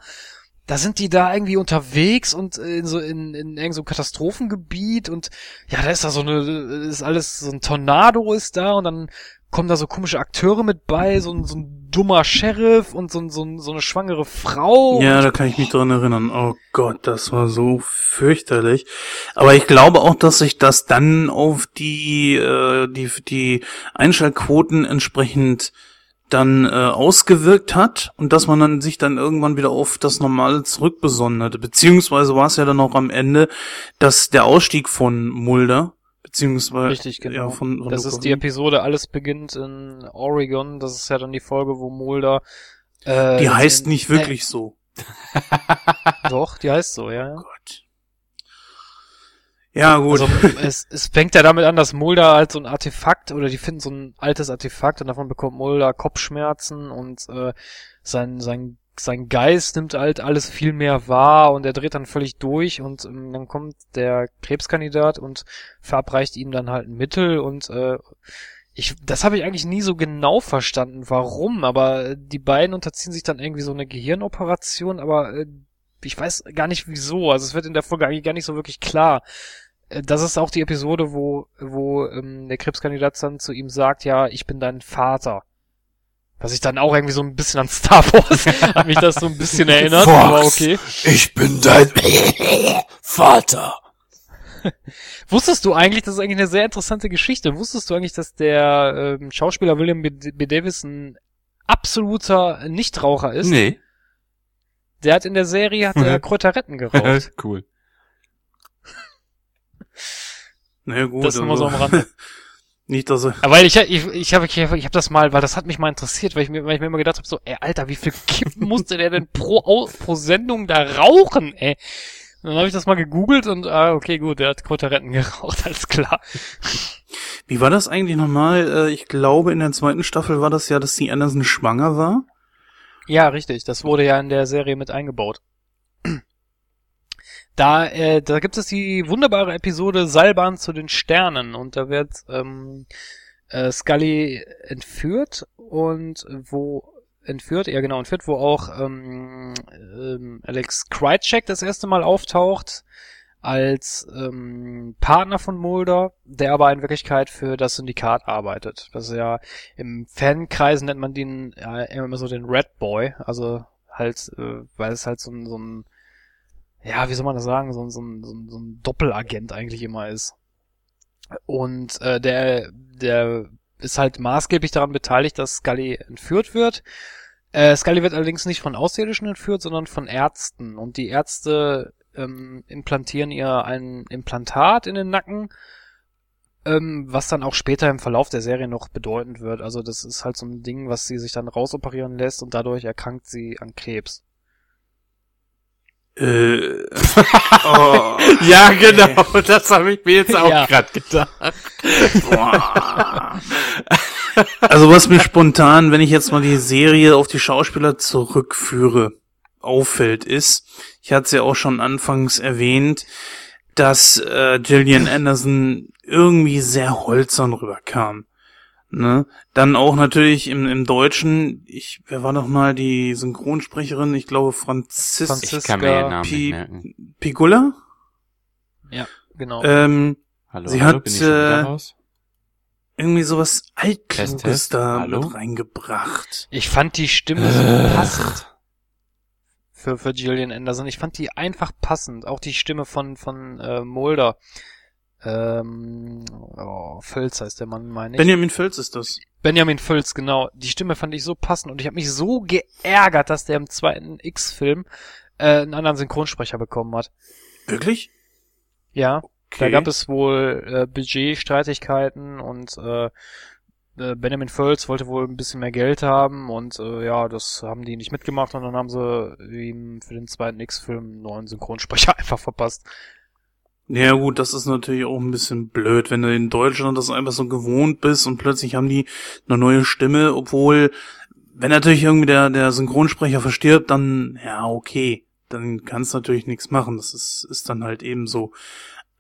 Speaker 2: Da sind die da irgendwie unterwegs und in so in, in irgendeinem so Katastrophengebiet und ja, da ist da so eine ist alles so ein Tornado ist da und dann kommen da so komische Akteure mit bei, so ein, so ein dummer Sheriff und so, ein- so, ein- so eine schwangere Frau.
Speaker 1: Ja, da kann ich mich dran erinnern. Oh Gott, das war so fürchterlich. Aber ich glaube auch, dass sich das dann auf die, äh, die, die Einschaltquoten entsprechend dann äh, ausgewirkt hat und dass man dann sich dann irgendwann wieder auf das Normale zurückbesonnen hatte. Beziehungsweise war es ja dann auch am Ende, dass der Ausstieg von Mulder, beziehungsweise
Speaker 2: Richtig, genau.
Speaker 1: ja, von, von
Speaker 2: das ist die. Episode Alles beginnt in Oregon. Das ist ja dann die Folge, wo Mulder. Äh,
Speaker 1: Die heißt
Speaker 2: in-
Speaker 1: nicht wirklich so.
Speaker 2: Äh, doch, die heißt so, ja. ja.
Speaker 1: Gott. Ja, gut.
Speaker 2: Also es, es fängt ja damit an, dass Mulder halt so ein Artefakt oder die finden so ein altes Artefakt und davon bekommt Mulder Kopfschmerzen und äh, sein sein sein Geist nimmt halt alles viel mehr wahr und er dreht dann völlig durch und ähm, dann kommt der Krebskandidat und verabreicht ihm dann halt ein Mittel und äh, ich, das habe ich eigentlich nie so genau verstanden, warum, aber äh, die beiden unterziehen sich dann irgendwie so eine Gehirnoperation, aber äh, ich weiß gar nicht wieso. Also es wird in der Folge eigentlich gar nicht so wirklich klar. Äh, Das ist auch die Episode, wo, wo ähm, der Krebskandidat dann zu ihm sagt, ja, ich bin dein Vater. Was ich dann auch irgendwie so ein bisschen an Star Wars hat mich das so ein bisschen erinnert,
Speaker 3: Fox.
Speaker 2: aber okay.
Speaker 3: Ich bin dein Vater.
Speaker 2: Wusstest du eigentlich, das ist eigentlich eine sehr interessante Geschichte, wusstest du eigentlich, dass der ähm, Schauspieler William B. B. Davis ein absoluter Nichtraucher ist?
Speaker 3: Nee.
Speaker 2: Der hat in der Serie hat er Kräuterretten geraucht.
Speaker 3: cool.
Speaker 1: Na ja, gut.
Speaker 2: das nur mal so am
Speaker 1: also,
Speaker 2: Rande.
Speaker 1: Nicht, dass er
Speaker 2: Aber weil ich, ich, ich habe ich hab, ich hab das mal, weil das hat mich mal interessiert, weil ich mir, weil ich mir immer gedacht habe, so, ey, Alter, wie viel Kippen musste der denn pro, pro Sendung da rauchen, ey? Und dann habe ich das mal gegoogelt und, ah, okay, gut, der hat Kräuterretten geraucht, alles klar.
Speaker 1: Wie war das eigentlich nochmal? Äh, Ich glaube, in der zweiten Staffel war das ja, dass die Anderson schwanger war.
Speaker 2: Ja, richtig, das wurde ja in der Serie mit eingebaut. Da, äh, da gibt es die wunderbare Episode Seilbahn zu den Sternen und da wird ähm, äh, Scully entführt und wo entführt, ja genau, entführt, wo auch ähm, ähm, Alex Krycek das erste Mal auftaucht als ähm, Partner von Mulder, der aber in Wirklichkeit für das Syndikat arbeitet. Das ist ja im Fankreis nennt man den ja, immer so den Red Boy, also halt, äh, weil es halt so ein, so ein ja, wie soll man das sagen, so, ein- so, so, so ein Doppelagent eigentlich immer ist. Und äh, der, der ist halt maßgeblich daran beteiligt, dass Scully entführt wird. Äh, Scully wird allerdings nicht von Außerirdischen entführt, sondern von Ärzten. Und die Ärzte ähm, implantieren ihr ein Implantat in den Nacken, ähm, was dann auch später im Verlauf der Serie noch bedeutend wird. Also das ist halt so ein Ding, was sie sich dann rausoperieren lässt und dadurch erkrankt sie an Krebs.
Speaker 1: Äh, oh,
Speaker 3: Ja, genau. Das habe ich mir jetzt auch
Speaker 2: Ja.
Speaker 3: grad gedacht.
Speaker 1: boah. Also was mir spontan, wenn ich jetzt mal die Serie auf die Schauspieler zurückführe, auffällt, ist, ich hatte es ja auch schon anfangs erwähnt, dass äh, Gillian Anderson irgendwie sehr holzern rüberkam. Ne? Dann auch natürlich im, im Deutschen, ich, wer war noch mal die Synchronsprecherin? Ich glaube Franzis
Speaker 2: Franziska
Speaker 3: Ich kann mir den Namen
Speaker 1: Pi-
Speaker 3: nicht merken.
Speaker 1: Pigula.
Speaker 2: Ja, genau.
Speaker 1: Ähm,
Speaker 3: Hallo,
Speaker 1: Sie
Speaker 3: hallo,
Speaker 1: hat,
Speaker 3: bin ich schon wieder
Speaker 1: äh,
Speaker 3: raus?
Speaker 1: irgendwie sowas Altkluges
Speaker 3: Test.
Speaker 1: da
Speaker 3: Hallo?
Speaker 1: mit reingebracht.
Speaker 2: Ich fand die Stimme so
Speaker 3: Äh.
Speaker 2: passend für, für Gillian Anderson. Ich fand die einfach passend. Auch die Stimme von, von äh, Mulder. Ähm, oh, Völz heißt der Mann, meine ich.
Speaker 1: Benjamin Völz ist das.
Speaker 2: Benjamin Völz, genau. Die Stimme fand ich so passend und ich habe mich so geärgert, dass der im zweiten X-Film äh, einen anderen Synchronsprecher bekommen hat.
Speaker 1: Wirklich?
Speaker 2: Ja,
Speaker 1: Okay.
Speaker 2: da gab es wohl äh, Budgetstreitigkeiten und äh, äh, Benjamin Völz wollte wohl ein bisschen mehr Geld haben und äh, ja, das haben die nicht mitgemacht und dann haben sie ihm für den zweiten X-Film einen neuen Synchronsprecher einfach verpasst.
Speaker 1: Ja gut, das ist natürlich auch ein bisschen blöd, wenn du in Deutschland das einfach so gewohnt bist und plötzlich haben die eine neue Stimme, obwohl, wenn natürlich irgendwie der, der Synchronsprecher verstirbt, dann, ja, okay, dann kannst du natürlich nichts machen, das ist, ist dann halt eben so.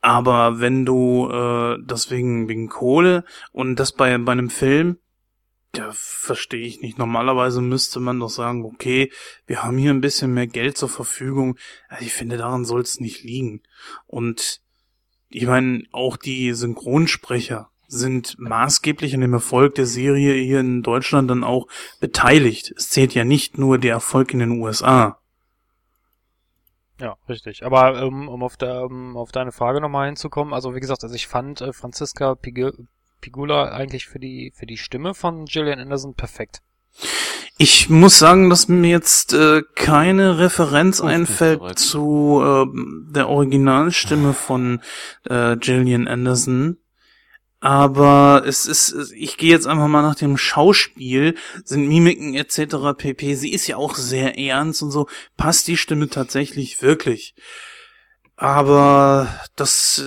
Speaker 1: Aber wenn du äh, das wegen, wegen Kohle und das bei, bei einem Film, ja, verstehe ich nicht. Normalerweise müsste man doch sagen, okay, wir haben hier ein bisschen mehr Geld zur Verfügung. Also ich finde, daran soll es nicht liegen. Und ich meine, auch die Synchronsprecher sind maßgeblich an dem Erfolg der Serie hier in Deutschland dann auch beteiligt. Es zählt ja nicht nur der Erfolg in den USA.
Speaker 2: Ja, richtig. Aber ähm, um auf, der, um auf deine Frage nochmal hinzukommen, also wie gesagt, also ich fand äh, Franziska Pig Pigula eigentlich für die für die Stimme von Gillian Anderson perfekt.
Speaker 1: Ich muss sagen, dass mir jetzt äh, keine Referenz
Speaker 3: Oh,
Speaker 1: einfällt zu äh, der Originalstimme von äh, Gillian Anderson. Aber es ist, ich gehe jetzt einfach mal nach dem Schauspiel, sind Mimiken etc. pp. Sie ist ja auch sehr ernst und so, passt die Stimme tatsächlich wirklich. Aber das,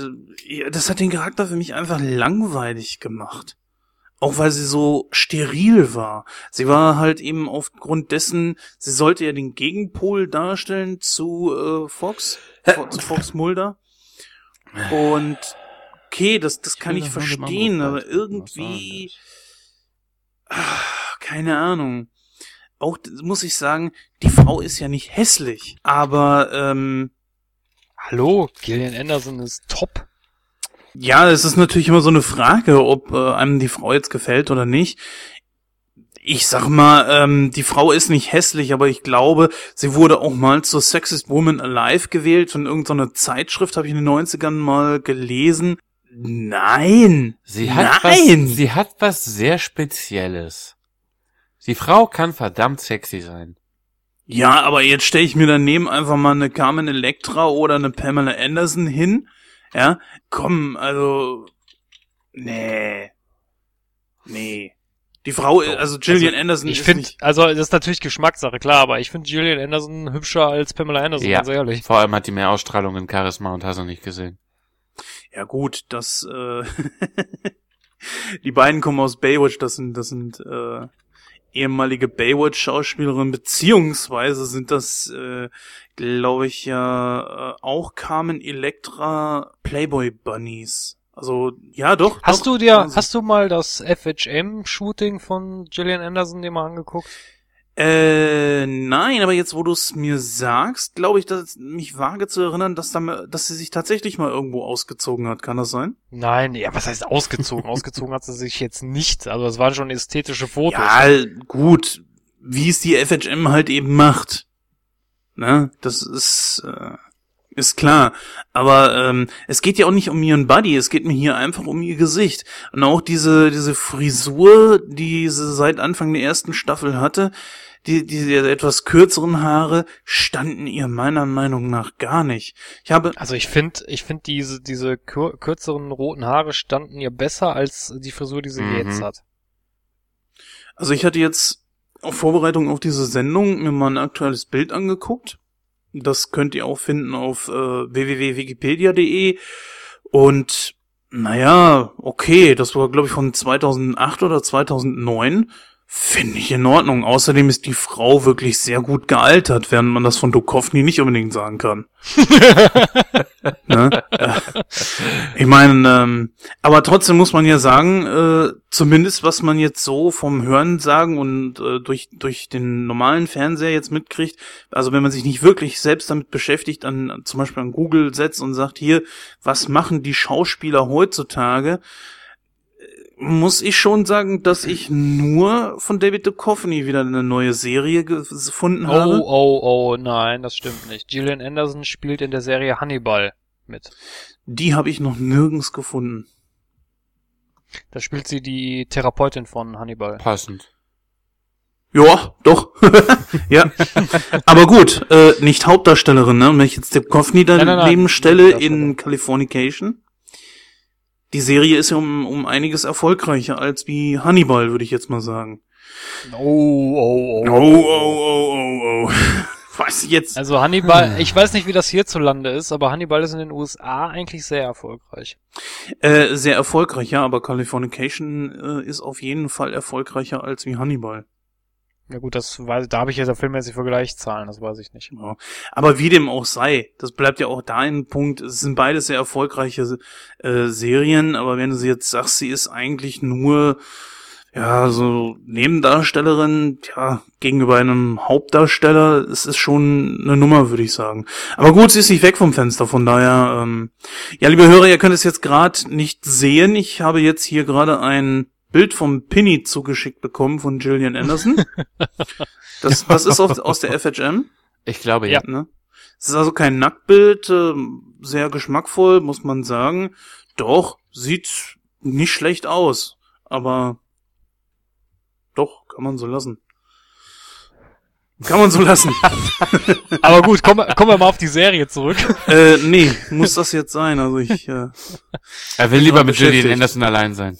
Speaker 1: äh, das hat den Charakter für mich einfach langweilig gemacht. Auch weil sie so steril war. Sie war halt eben aufgrund dessen, sie sollte ja den Gegenpol darstellen zu äh, Fox, Fo- zu Fox Mulder. Und okay, das, das kann ich
Speaker 3: nur dem
Speaker 1: verstehen, aber irgendwie, ah, keine Ahnung. Auch muss ich sagen, die Frau ist ja nicht hässlich, aber ähm,
Speaker 2: Hallo, Gillian Anderson ist top.
Speaker 1: Ja, es ist natürlich immer so eine Frage, ob äh, einem die Frau jetzt gefällt oder nicht. Ich sag mal, ähm, die Frau ist nicht hässlich, aber ich glaube, sie wurde auch mal zur Sexist Woman Alive gewählt von irgendeiner Zeitschrift, habe ich in den 90ern mal gelesen. Nein!
Speaker 3: Sie hat
Speaker 1: Nein!
Speaker 3: was, sie hat was sehr Spezielles. Die Frau kann verdammt sexy sein.
Speaker 1: Ja, aber jetzt stelle ich mir daneben einfach mal eine Carmen Electra oder eine Pamela Anderson hin. Ja, komm, also, nee, nee. Die Frau, also Gillian
Speaker 2: Also,
Speaker 1: Anderson
Speaker 2: Ich finde,
Speaker 1: nicht,
Speaker 2: also das ist natürlich Geschmackssache, klar, aber ich finde Gillian Anderson hübscher als Pamela Anderson,
Speaker 3: Ja.
Speaker 2: ganz ehrlich.
Speaker 3: Vor allem hat die mehr Ausstrahlung in Charisma und hast du nicht gesehen.
Speaker 1: ja gut, das, äh, die beiden kommen aus Baywatch, das sind, das sind, äh, ehemalige Baywatch-Schauspielerinnen, beziehungsweise sind das, äh, glaube ich, ja äh, auch Carmen Electra Playboy Bunnies. Also, ja, doch.
Speaker 2: Hast
Speaker 1: doch,
Speaker 2: du dir,
Speaker 1: also-
Speaker 2: hast du mal das FHM-Shooting von Gillian Anderson dir mal angeguckt?
Speaker 1: Äh, nein, aber jetzt, wo du es mir sagst, glaube ich, dass mich vage zu erinnern, dass, da, dass sie sich tatsächlich mal irgendwo ausgezogen hat. Kann das sein?
Speaker 2: Nein, ja, was heißt ausgezogen? ausgezogen hat sie sich jetzt nicht. Also das waren schon ästhetische Fotos.
Speaker 1: Ja, gut. Wie es die FHM halt eben macht. Ne? Das ist, äh, ist klar. Aber ähm, es geht ja auch nicht um ihren Buddy, es geht mir hier einfach um ihr Gesicht. Und auch diese, diese Frisur, die sie seit Anfang der ersten Staffel hatte, die, diese etwas kürzeren Haare standen ihr meiner Meinung nach gar nicht. Ich habe,
Speaker 2: Also ich finde, ich finde diese diese kür kürzeren roten Haare standen ihr besser als die Frisur, die sie
Speaker 3: Mhm.
Speaker 2: jetzt hat.
Speaker 1: also ich hatte jetzt auf Vorbereitung auf diese Sendung mir mal ein aktuelles Bild angeguckt. Das könnt ihr auch finden auf äh, www.wikipedia.de und naja, okay, das war glaube ich von 2008 oder 2009. Finde ich in Ordnung. Außerdem ist die Frau wirklich sehr gut gealtert, während man das von Dukovny nicht unbedingt sagen kann. ne? ich meine, ähm, aber trotzdem muss man ja sagen, äh, zumindest was man jetzt so vom Hören sagen und äh, durch durch den normalen Fernseher jetzt mitkriegt, also wenn man sich nicht wirklich selbst damit beschäftigt, an zum Beispiel an Google setzt und sagt hier, was machen die Schauspieler heutzutage? Muss ich schon sagen, dass ich nur von David Duchovny wieder eine neue Serie gefunden
Speaker 2: oh,
Speaker 1: habe.
Speaker 2: Oh, oh, oh, nein, das stimmt nicht. Gillian Anderson spielt in der Serie Hannibal mit.
Speaker 1: Die habe ich noch nirgends gefunden.
Speaker 2: Da spielt sie die Therapeutin von Hannibal.
Speaker 3: Passend.
Speaker 1: Ja, doch. ja. Aber gut, äh, nicht Hauptdarstellerin, ne? Wenn ich jetzt Duchovny daneben stelle in Californication. Die Serie ist ja um, um einiges erfolgreicher als wie Hannibal, würde ich jetzt mal sagen.
Speaker 2: Oh, oh, oh.
Speaker 1: Oh, oh, oh, oh, oh. Was jetzt?
Speaker 2: Also Hannibal, hm. ich weiß nicht, wie das hierzulande ist, aber Hannibal ist in den USA eigentlich sehr erfolgreich.
Speaker 1: Äh, sehr erfolgreich, ja, aber Californication äh, ist auf jeden Fall erfolgreicher als wie Hannibal.
Speaker 2: Ja gut, das weiß, da habe ich jetzt filmmäßig Vergleichszahlen, das weiß ich nicht.
Speaker 1: Ja. Aber wie dem auch sei, das bleibt ja auch da ein Punkt. Es sind beide sehr erfolgreiche äh, Serien, aber wenn du sie jetzt sagst, sie ist eigentlich nur ja so Nebendarstellerin, ja gegenüber einem Hauptdarsteller, es ist schon eine Nummer, würde ich sagen. Aber gut, sie ist nicht weg vom Fenster, von daher. Ähm, ja, liebe Hörer, ihr könnt es jetzt gerade nicht sehen. Ich habe jetzt hier gerade ein Bild vom Pinny zugeschickt bekommen von Gillian Anderson. Das, das ist aus, aus der FHM.
Speaker 3: Ich glaube, ja.
Speaker 1: Ne? Es ist also kein Nacktbild, äh, sehr geschmackvoll, muss man sagen. Doch, sieht nicht schlecht aus. Aber doch, kann man so lassen. Kann man so lassen.
Speaker 2: Aber gut, kommen, kommen wir mal auf die Serie zurück.
Speaker 1: äh, nee, muss das jetzt sein. Also ich. Äh,
Speaker 3: er will lieber mit Gillian Anderson allein sein.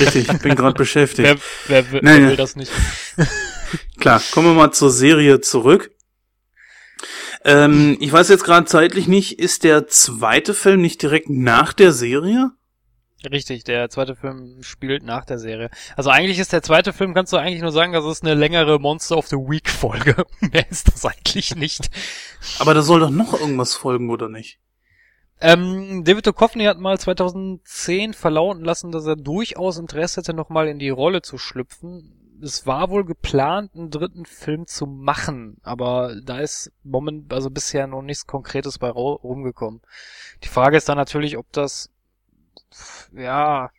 Speaker 1: Richtig, ich bin gerade beschäftigt.
Speaker 2: Wer, wer, wer, wer will das nicht?
Speaker 1: Klar, kommen wir mal zur Serie zurück. Ähm, ich weiß jetzt gerade zeitlich nicht, ist der zweite Film nicht direkt nach der Serie?
Speaker 2: Richtig, der zweite Film spielt nach der Serie. Also eigentlich ist der zweite Film, kannst du eigentlich nur sagen, das ist eine längere Monster of the Week Folge. Mehr ist das eigentlich nicht.
Speaker 1: Aber da soll doch noch irgendwas folgen, oder nicht?
Speaker 2: Ähm, David Duchovny hat mal 2010 verlauten lassen, dass er durchaus Interesse hätte, nochmal in die Rolle zu schlüpfen. Es war wohl geplant, einen dritten Film zu machen, aber da ist moment, also bisher noch nichts Konkretes bei rumgekommen. Die Frage ist dann natürlich, ob das, ja,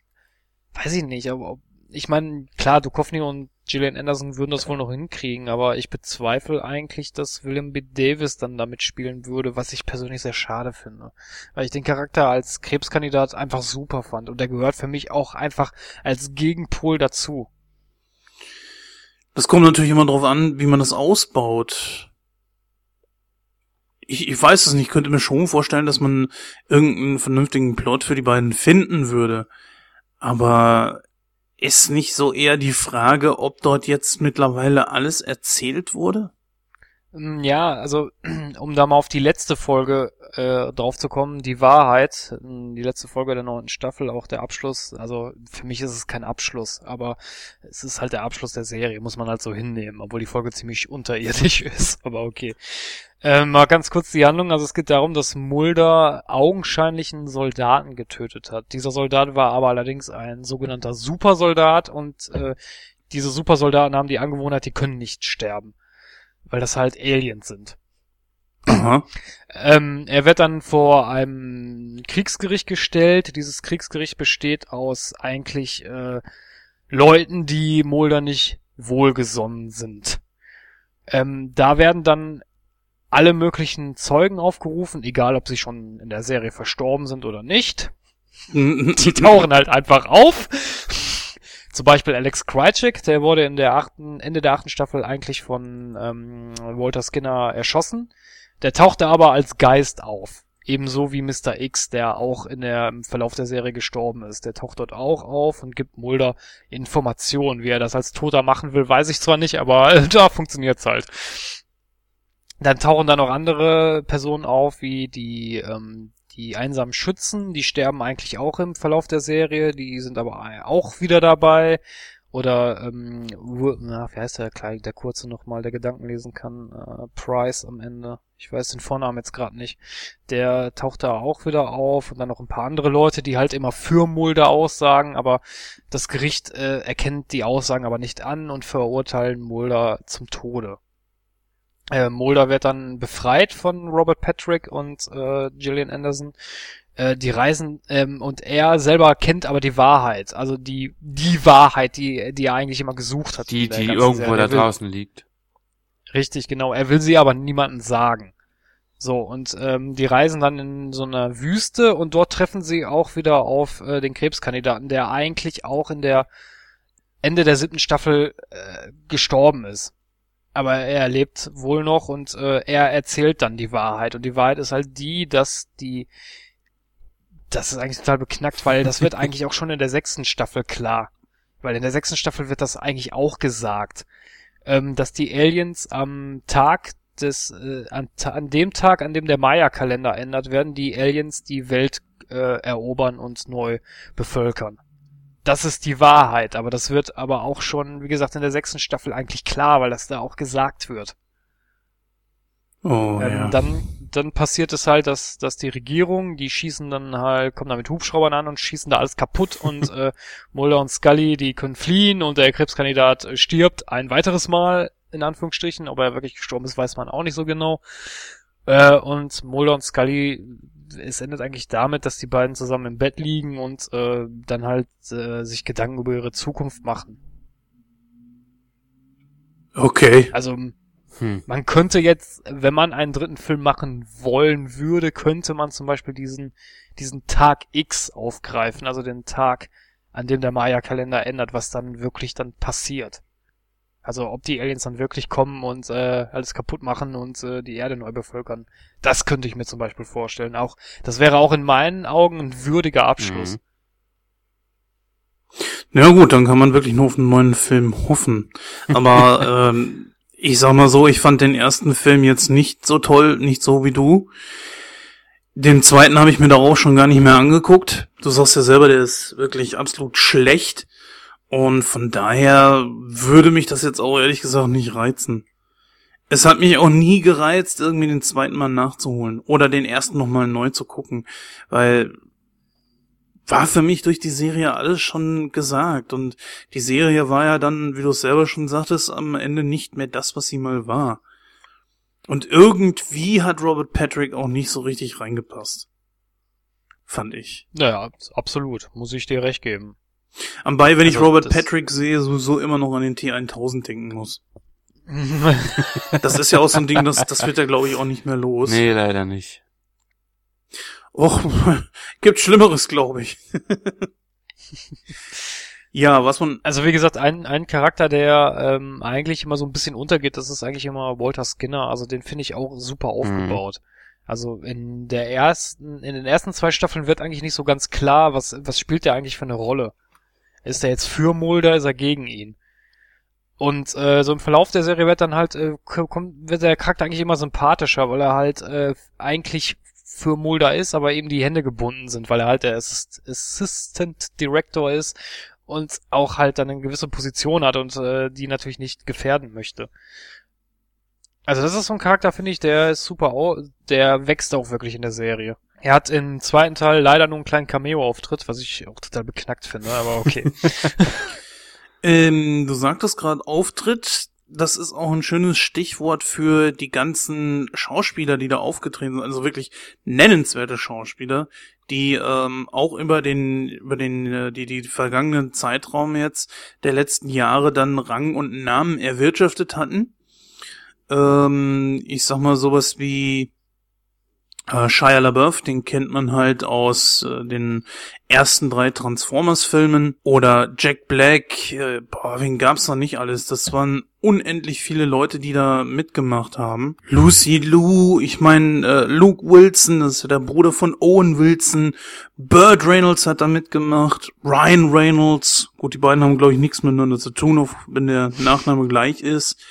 Speaker 2: weiß ich nicht, aber ob, ich meine, klar, Duchovny und Gillian Anderson würden das wohl noch hinkriegen, aber ich bezweifle eigentlich, dass William B. Davis dann damit spielen würde, was ich persönlich sehr schade finde. Weil ich den Charakter als Krebskandidat einfach super fand und der gehört für mich auch einfach als Gegenpol dazu.
Speaker 1: Das kommt natürlich immer darauf an, wie man das ausbaut. Ich, ich weiß es nicht, ich könnte mir schon vorstellen, dass man irgendeinen vernünftigen Plot für die beiden finden würde. Aber ist nicht so eher die Frage, ob dort jetzt mittlerweile alles erzählt wurde?
Speaker 2: Mm, ja, also um da mal auf die letzte Folge äh, drauf zu kommen, die Wahrheit, mm, die letzte Folge der neunten Staffel, auch der Abschluss, also für mich ist es kein Abschluss, aber es ist halt der Abschluss der Serie, muss man halt so hinnehmen, obwohl die Folge ziemlich unterirdisch ist, aber okay. Ähm, mal ganz kurz die Handlung. Also es geht darum, dass Mulder augenscheinlich einen Soldaten getötet hat. Dieser Soldat war aber allerdings ein sogenannter Supersoldat und äh, diese Supersoldaten haben die Angewohnheit, die können nicht sterben. Weil das halt Aliens sind. Ähm, er wird dann vor einem Kriegsgericht gestellt. Dieses Kriegsgericht besteht aus eigentlich äh, Leuten, die Mulder nicht wohlgesonnen sind. Ähm, da werden dann alle möglichen Zeugen aufgerufen, egal ob sie schon in der Serie verstorben sind oder nicht. Die tauchen halt einfach auf. Zum Beispiel Alex Krycek, der wurde in der achten, Ende der achten Staffel eigentlich von ähm, Walter Skinner erschossen. Der tauchte aber als Geist auf. Ebenso wie Mr. X, der auch in der, im Verlauf der Serie gestorben ist. Der taucht dort auch auf und gibt Mulder Informationen. Wie er das als Toter machen will, weiß ich zwar nicht, aber da funktioniert's halt. Dann tauchen da noch andere Personen auf, wie die, ähm, die einsamen Schützen, die sterben eigentlich auch im Verlauf der Serie, die sind aber auch wieder dabei. oder ähm, na, wie heißt der der kurze nochmal, der Gedanken lesen kann, äh, Price am Ende. Ich weiß den Vornamen jetzt gerade nicht. Der taucht da auch wieder auf und dann noch ein paar andere Leute, die halt immer für Mulder aussagen, aber das Gericht äh, erkennt die Aussagen aber nicht an und verurteilen Mulder zum Tode. Äh, Mulder wird dann befreit von Robert Patrick und äh, Gillian Anderson äh, die reisen ähm, und er selber kennt aber die Wahrheit, also die die Wahrheit, die die er eigentlich immer gesucht hat.
Speaker 3: Die die irgendwo Serie. da draußen liegt.
Speaker 2: Richtig, genau. Er will sie aber niemandem sagen. So und ähm, die reisen dann in so einer Wüste und dort treffen sie auch wieder auf äh, den Krebskandidaten, der eigentlich auch in der Ende der siebten Staffel äh, gestorben ist. Aber er lebt wohl noch und äh, er erzählt dann die Wahrheit. Und die Wahrheit ist halt die, dass die das ist eigentlich total beknackt, weil das wird eigentlich auch schon in der sechsten Staffel klar. Weil in der sechsten Staffel wird das eigentlich auch gesagt, ähm, dass die Aliens am Tag des, äh, an, an dem Tag, an dem der Maya-Kalender ändert, werden die Aliens die Welt äh, erobern und neu bevölkern. Das ist die Wahrheit, aber das wird aber auch schon, wie gesagt, in der sechsten Staffel eigentlich klar, weil das da auch gesagt wird. Oh, ähm, ja. Dann, dann passiert es halt, dass, dass die Regierung, die schießen dann halt, kommen da mit Hubschraubern an und schießen da alles kaputt und äh, Mulder und Scully, die können fliehen und der Krebskandidat äh, stirbt ein weiteres Mal, in Anführungsstrichen. Ob er wirklich gestorben ist, weiß man auch nicht so genau. Äh, und Mulder und Scully, es endet eigentlich damit, dass die beiden zusammen im Bett liegen und äh, dann halt äh, sich Gedanken über ihre Zukunft machen.
Speaker 1: Okay.
Speaker 2: Also hm. Man könnte jetzt, wenn man einen dritten Film machen wollen würde, könnte man zum Beispiel diesen, diesen Tag X aufgreifen, also den Tag, an dem der Maya-Kalender ändert, was dann wirklich dann passiert. Also ob die Aliens dann wirklich kommen und äh, alles kaputt machen und äh, die Erde neu bevölkern. Das könnte ich mir zum Beispiel vorstellen. Auch das wäre auch in meinen Augen ein würdiger Abschluss. Mhm.
Speaker 1: Ja gut, dann kann man wirklich nur auf einen neuen Film hoffen. Aber ähm, ich sag mal so, ich fand den ersten Film jetzt nicht so toll, nicht so wie du. Den zweiten habe ich mir da auch schon gar nicht mehr angeguckt. Du sagst ja selber, der ist wirklich absolut schlecht. Und von daher würde mich das jetzt auch ehrlich gesagt nicht reizen. Es hat mich auch nie gereizt, irgendwie den zweiten Mal nachzuholen oder den ersten nochmal neu zu gucken, weil war für mich durch die Serie alles schon gesagt. Und die Serie war ja dann, wie du es selber schon sagtest, am Ende nicht mehr das, was sie mal war. Und irgendwie hat Robert Patrick auch nicht so richtig reingepasst. Fand ich.
Speaker 2: Naja, absolut. Muss ich dir recht geben.
Speaker 1: Anbei, wenn also, ich Robert Patrick sehe, sowieso immer noch an den T1000 denken muss. das ist ja auch so ein Ding, das, das wird ja, glaube ich, auch nicht mehr los.
Speaker 3: Nee, leider nicht.
Speaker 1: Och, gibt Schlimmeres, glaube ich. ja, was man.
Speaker 2: Also wie gesagt, ein, ein Charakter, der ähm, eigentlich immer so ein bisschen untergeht, das ist eigentlich immer Walter Skinner. Also den finde ich auch super mhm. aufgebaut. Mhm. Also in der ersten, in den ersten zwei Staffeln wird eigentlich nicht so ganz klar, was, was spielt der eigentlich für eine Rolle. Ist er jetzt für Mulder, ist er gegen ihn? Und äh, so im Verlauf der Serie wird dann halt, äh, kommt, wird der Charakter eigentlich immer sympathischer, weil er halt äh, eigentlich für Mulder ist, aber eben die Hände gebunden sind, weil er halt der Assist Assistant Director ist und auch halt dann eine gewisse Position hat und äh, die natürlich nicht gefährden möchte. Also das ist so ein Charakter, finde ich, der ist super, der wächst auch wirklich in der Serie. Er hat im zweiten Teil leider nur einen kleinen Cameo-Auftritt, was ich auch total beknackt finde, aber okay.
Speaker 1: ähm, du sagtest gerade Auftritt, das ist auch ein schönes Stichwort für die ganzen Schauspieler, die da aufgetreten sind, also wirklich nennenswerte Schauspieler, die ähm, auch über den über den äh, die die vergangenen Zeitraum jetzt der letzten Jahre dann Rang und Namen erwirtschaftet hatten. Ähm, ich sag mal sowas wie äh, Shia LaBeouf, den kennt man halt aus äh, den ersten drei Transformers-Filmen. Oder Jack Black, äh, boah, wen gab's noch nicht alles? Das waren unendlich viele Leute, die da mitgemacht haben. Lucy Lou, ich meine äh, Luke Wilson, das ist ja der Bruder von Owen Wilson. Burt Reynolds hat da mitgemacht. Ryan Reynolds, gut, die beiden haben glaube ich nichts miteinander zu tun, auch wenn der Nachname gleich ist.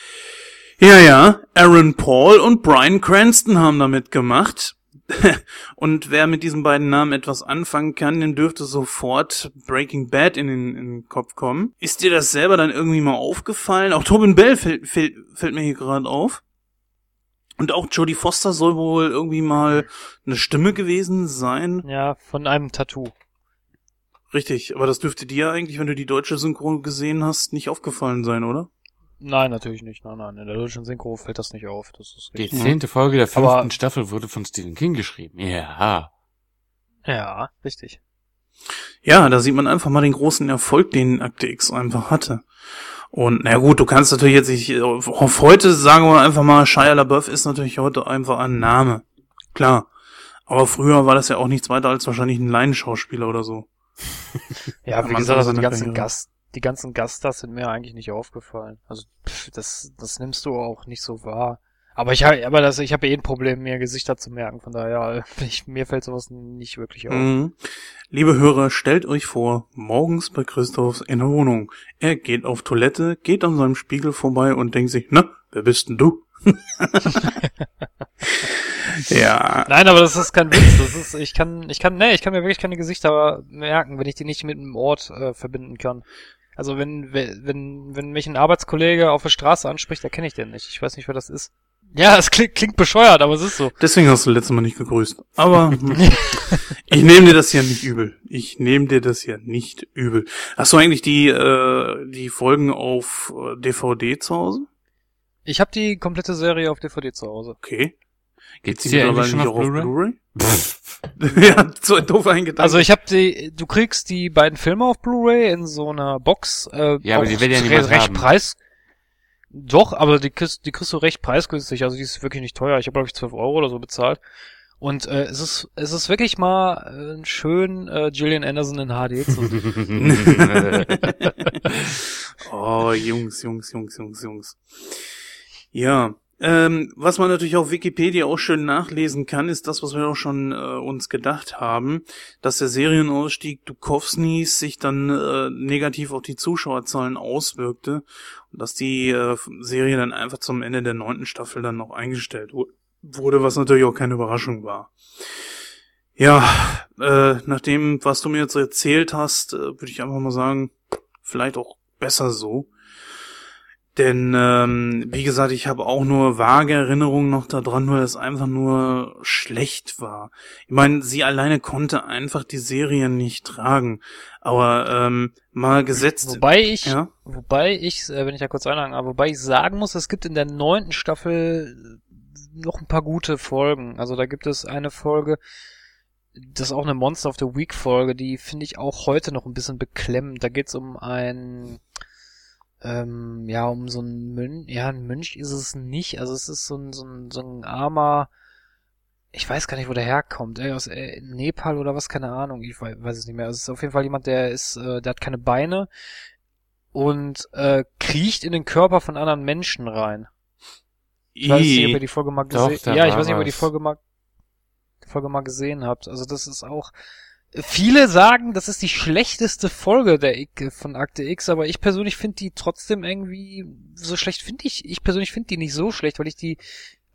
Speaker 1: Ja, ja, Aaron Paul und Brian Cranston haben da mitgemacht Und wer mit diesen beiden Namen etwas anfangen kann, den dürfte sofort Breaking Bad in den, in den Kopf kommen. Ist dir das selber dann irgendwie mal aufgefallen? Auch Tobin Bell fällt, fällt, fällt mir hier gerade auf. Und auch Jodie Foster soll wohl irgendwie mal eine Stimme gewesen sein.
Speaker 2: Ja, von einem Tattoo.
Speaker 1: Richtig, aber das dürfte dir eigentlich, wenn du die deutsche Synchro gesehen hast, nicht aufgefallen sein, oder?
Speaker 2: Nein, natürlich nicht. Nein, nein. In der deutschen Synchro fällt das nicht auf. Das ist
Speaker 3: Die zehnte Folge der fünften
Speaker 2: Aber-
Speaker 3: Staffel wurde von Stephen King geschrieben. Ja.
Speaker 2: Ja, richtig.
Speaker 1: Ja, da sieht man einfach mal den großen Erfolg, den Akte X einfach hatte. Und na gut, du kannst natürlich jetzt nicht, auf heute sagen wir einfach mal, Shia LaBeouf ist natürlich heute einfach ein Name. Klar. Aber früher war das ja auch nichts weiter als wahrscheinlich ein Laienschauspieler oder so.
Speaker 2: Ja, wie gesagt, also die ganzen. Gast, die ganzen Gaststars sind mir eigentlich nicht aufgefallen. Also pff, das, das nimmst du auch nicht so wahr. Aber ich habe, aber das, ich habe eh ein Problem, mir Gesichter zu merken. Von daher, ich, mir fällt sowas nicht wirklich auf.
Speaker 1: Mhm. Liebe Hörer, stellt euch vor, morgens bei Christoph in der Wohnung. Er geht auf Toilette, geht an seinem Spiegel vorbei und denkt sich, na, wer bist denn du? ja,
Speaker 2: Nein, aber das ist kein Witz. Das ist, ich kann, ich kann, nee, ich kann mir wirklich keine Gesichter merken, wenn ich die nicht mit einem Ort äh, verbinden kann. Also wenn, wenn, wenn mich ein Arbeitskollege auf der Straße anspricht, erkenne ich den nicht. Ich weiß nicht, wer das ist. Ja, es klingt, klingt bescheuert, aber es ist so.
Speaker 1: deswegen hast du letztes Mal nicht gegrüßt. Aber hm, ich nehme dir das ja nicht übel. Ich nehme dir das ja nicht übel. Hast du eigentlich die, äh, die Folgen auf äh, DVD zu Hause?
Speaker 2: Ich habe die komplette Serie auf DVD zu Hause.
Speaker 1: Okay. Die
Speaker 3: die
Speaker 1: mittlerweile nicht
Speaker 3: auf
Speaker 1: auch
Speaker 3: Blu-ray?
Speaker 1: ja, so doof eingedacht.
Speaker 2: Also ich habe die, du kriegst die beiden Filme auf Blu-ray in so einer Box. Äh,
Speaker 3: Ja, aber die will ja niemand
Speaker 2: recht
Speaker 3: haben.
Speaker 2: preis. Doch, aber die kriegst, die kriegst du recht preisgünstig. Also die ist wirklich nicht teuer. Ich habe glaube ich 12 Euro oder so bezahlt. Und äh, es ist es ist wirklich mal äh, schön äh, Gillian Anderson in HD zu sehen.
Speaker 1: oh, Jungs, Jungs, Jungs, Jungs, Jungs. Ja, ähm, was man natürlich auf Wikipedia auch schön nachlesen kann, ist das, was wir auch schon äh, uns gedacht haben, dass der Serienausstieg Dukovsnys sich dann äh, negativ auf die Zuschauerzahlen auswirkte und dass die äh, Serie dann einfach zum Ende der neunten Staffel dann noch eingestellt wu- wurde, was natürlich auch keine Überraschung war. Ja, äh, nach dem, was du mir jetzt erzählt hast, äh, würde ich einfach mal sagen, vielleicht auch besser so. Denn, ähm, wie gesagt, ich habe auch nur vage Erinnerungen noch daran, weil es einfach nur schlecht war. Ich meine, sie alleine konnte einfach die Serie nicht tragen. Aber ähm, mal gesetzt.
Speaker 2: Wobei ich,
Speaker 1: ja,
Speaker 2: wobei ich, äh, wenn ich da kurz einhaken, aber wobei ich sagen muss, es gibt in der neunten Staffel noch ein paar gute Folgen. Also da gibt es eine Folge, das ist auch eine Monster of the Week Folge, die finde ich auch heute noch ein bisschen beklemmend. Da geht's um ein, ähm, ja, um so ein Mönch, ja, ein Mönch ist es nicht. Also es ist so ein, so ein, so ein armer, ich weiß gar nicht, wo der herkommt. Ey, aus äh, Nepal oder was, keine Ahnung. Ich weiß, weiß es nicht mehr. Also es ist auf jeden Fall jemand, der ist, äh, der hat keine Beine und äh, kriecht in den Körper von anderen Menschen rein. Ich weiß nicht, ob ihr die Folge mal gesehen
Speaker 3: da
Speaker 2: Ja, ich weiß nicht, ob ihr die. Folge mal, die Folge mal gesehen habt. Also das ist auch. Viele sagen, das ist die schlechteste Folge der Ick von Akte X, aber ich persönlich finde die trotzdem irgendwie so schlecht finde ich. Ich persönlich finde die nicht so schlecht, weil ich die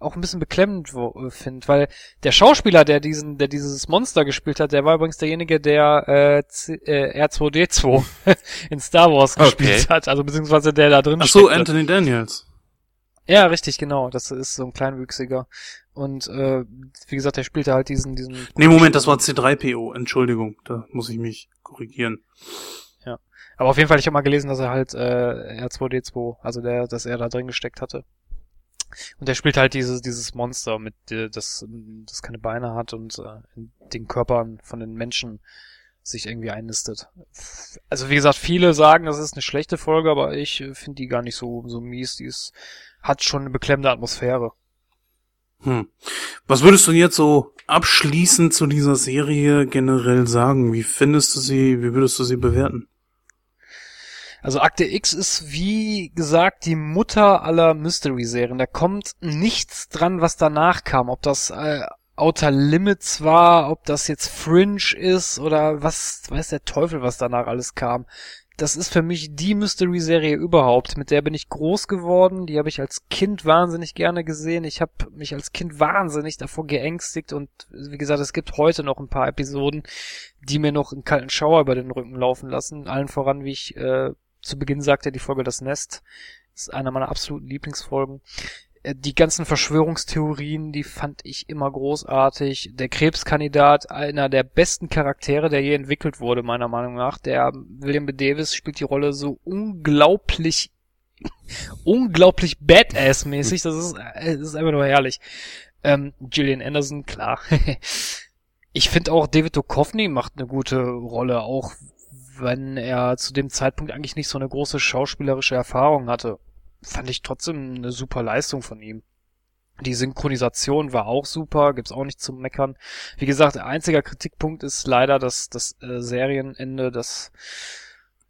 Speaker 2: auch ein bisschen beklemmend finde, weil der Schauspieler, der diesen, der dieses Monster gespielt hat, der war übrigens derjenige, der äh, C äh, R2D2 in Star Wars
Speaker 3: Okay.
Speaker 2: gespielt hat, also beziehungsweise der da drin
Speaker 1: Ach so,
Speaker 2: steckte.
Speaker 1: Anthony Daniels.
Speaker 2: Ja, richtig, genau. Das ist so ein kleinwüchsiger. Und äh, wie gesagt, der spielte halt diesen, diesen.
Speaker 1: Nee, Moment, das war C3PO. Entschuldigung, da muss ich mich korrigieren.
Speaker 2: Aber auf jeden Fall, ich habe mal gelesen, dass er halt äh, R2D2, also der, dass er da drin gesteckt hatte. Und der spielt halt dieses, dieses Monster mit, äh, das, das keine Beine hat und äh, in den Körpern von den Menschen sich irgendwie einnistet. Also wie gesagt, viele sagen, das ist eine schlechte Folge, aber ich äh, finde die gar nicht so, so mies. Die ist, hat schon eine beklemmende Atmosphäre.
Speaker 1: Hm. Was würdest du jetzt so abschließend zu dieser Serie generell sagen? Wie findest du sie, wie würdest du sie bewerten?
Speaker 2: Also Akte X ist wie gesagt die Mutter aller Mystery-Serien. Da kommt nichts dran, was danach kam. Ob das äh, Outer Limits war, ob das jetzt Fringe ist oder was weiß der Teufel, was danach alles kam. Das ist für mich die Mystery-Serie überhaupt. Mit der bin ich groß geworden. Die habe ich als Kind wahnsinnig gerne gesehen. Ich habe mich als Kind wahnsinnig davor geängstigt und wie gesagt, es gibt heute noch ein paar Episoden, die mir noch einen kalten Schauer über den Rücken laufen lassen. Allen voran, wie ich äh, zu Beginn sagte, die Folge Das Nest ist einer meiner absoluten Lieblingsfolgen. Äh, die ganzen Verschwörungstheorien, die fand ich immer großartig. Der Krebskandidat, einer der besten Charaktere, der je entwickelt wurde, meiner Meinung nach. Der William B. Davis spielt die Rolle so unglaublich, unglaublich Badass-mäßig. Das ist, äh, das ist einfach nur herrlich. Ähm, Gillian Anderson, klar. ich finde auch David Duchovny macht eine gute Rolle, auch wenn er zu dem Zeitpunkt eigentlich nicht so eine große schauspielerische Erfahrung hatte fand ich trotzdem eine super Leistung von ihm. Die Synchronisation war auch super, gibt's auch nicht zum Meckern. Wie gesagt, einziger Kritikpunkt ist leider das, das äh, Serienende, das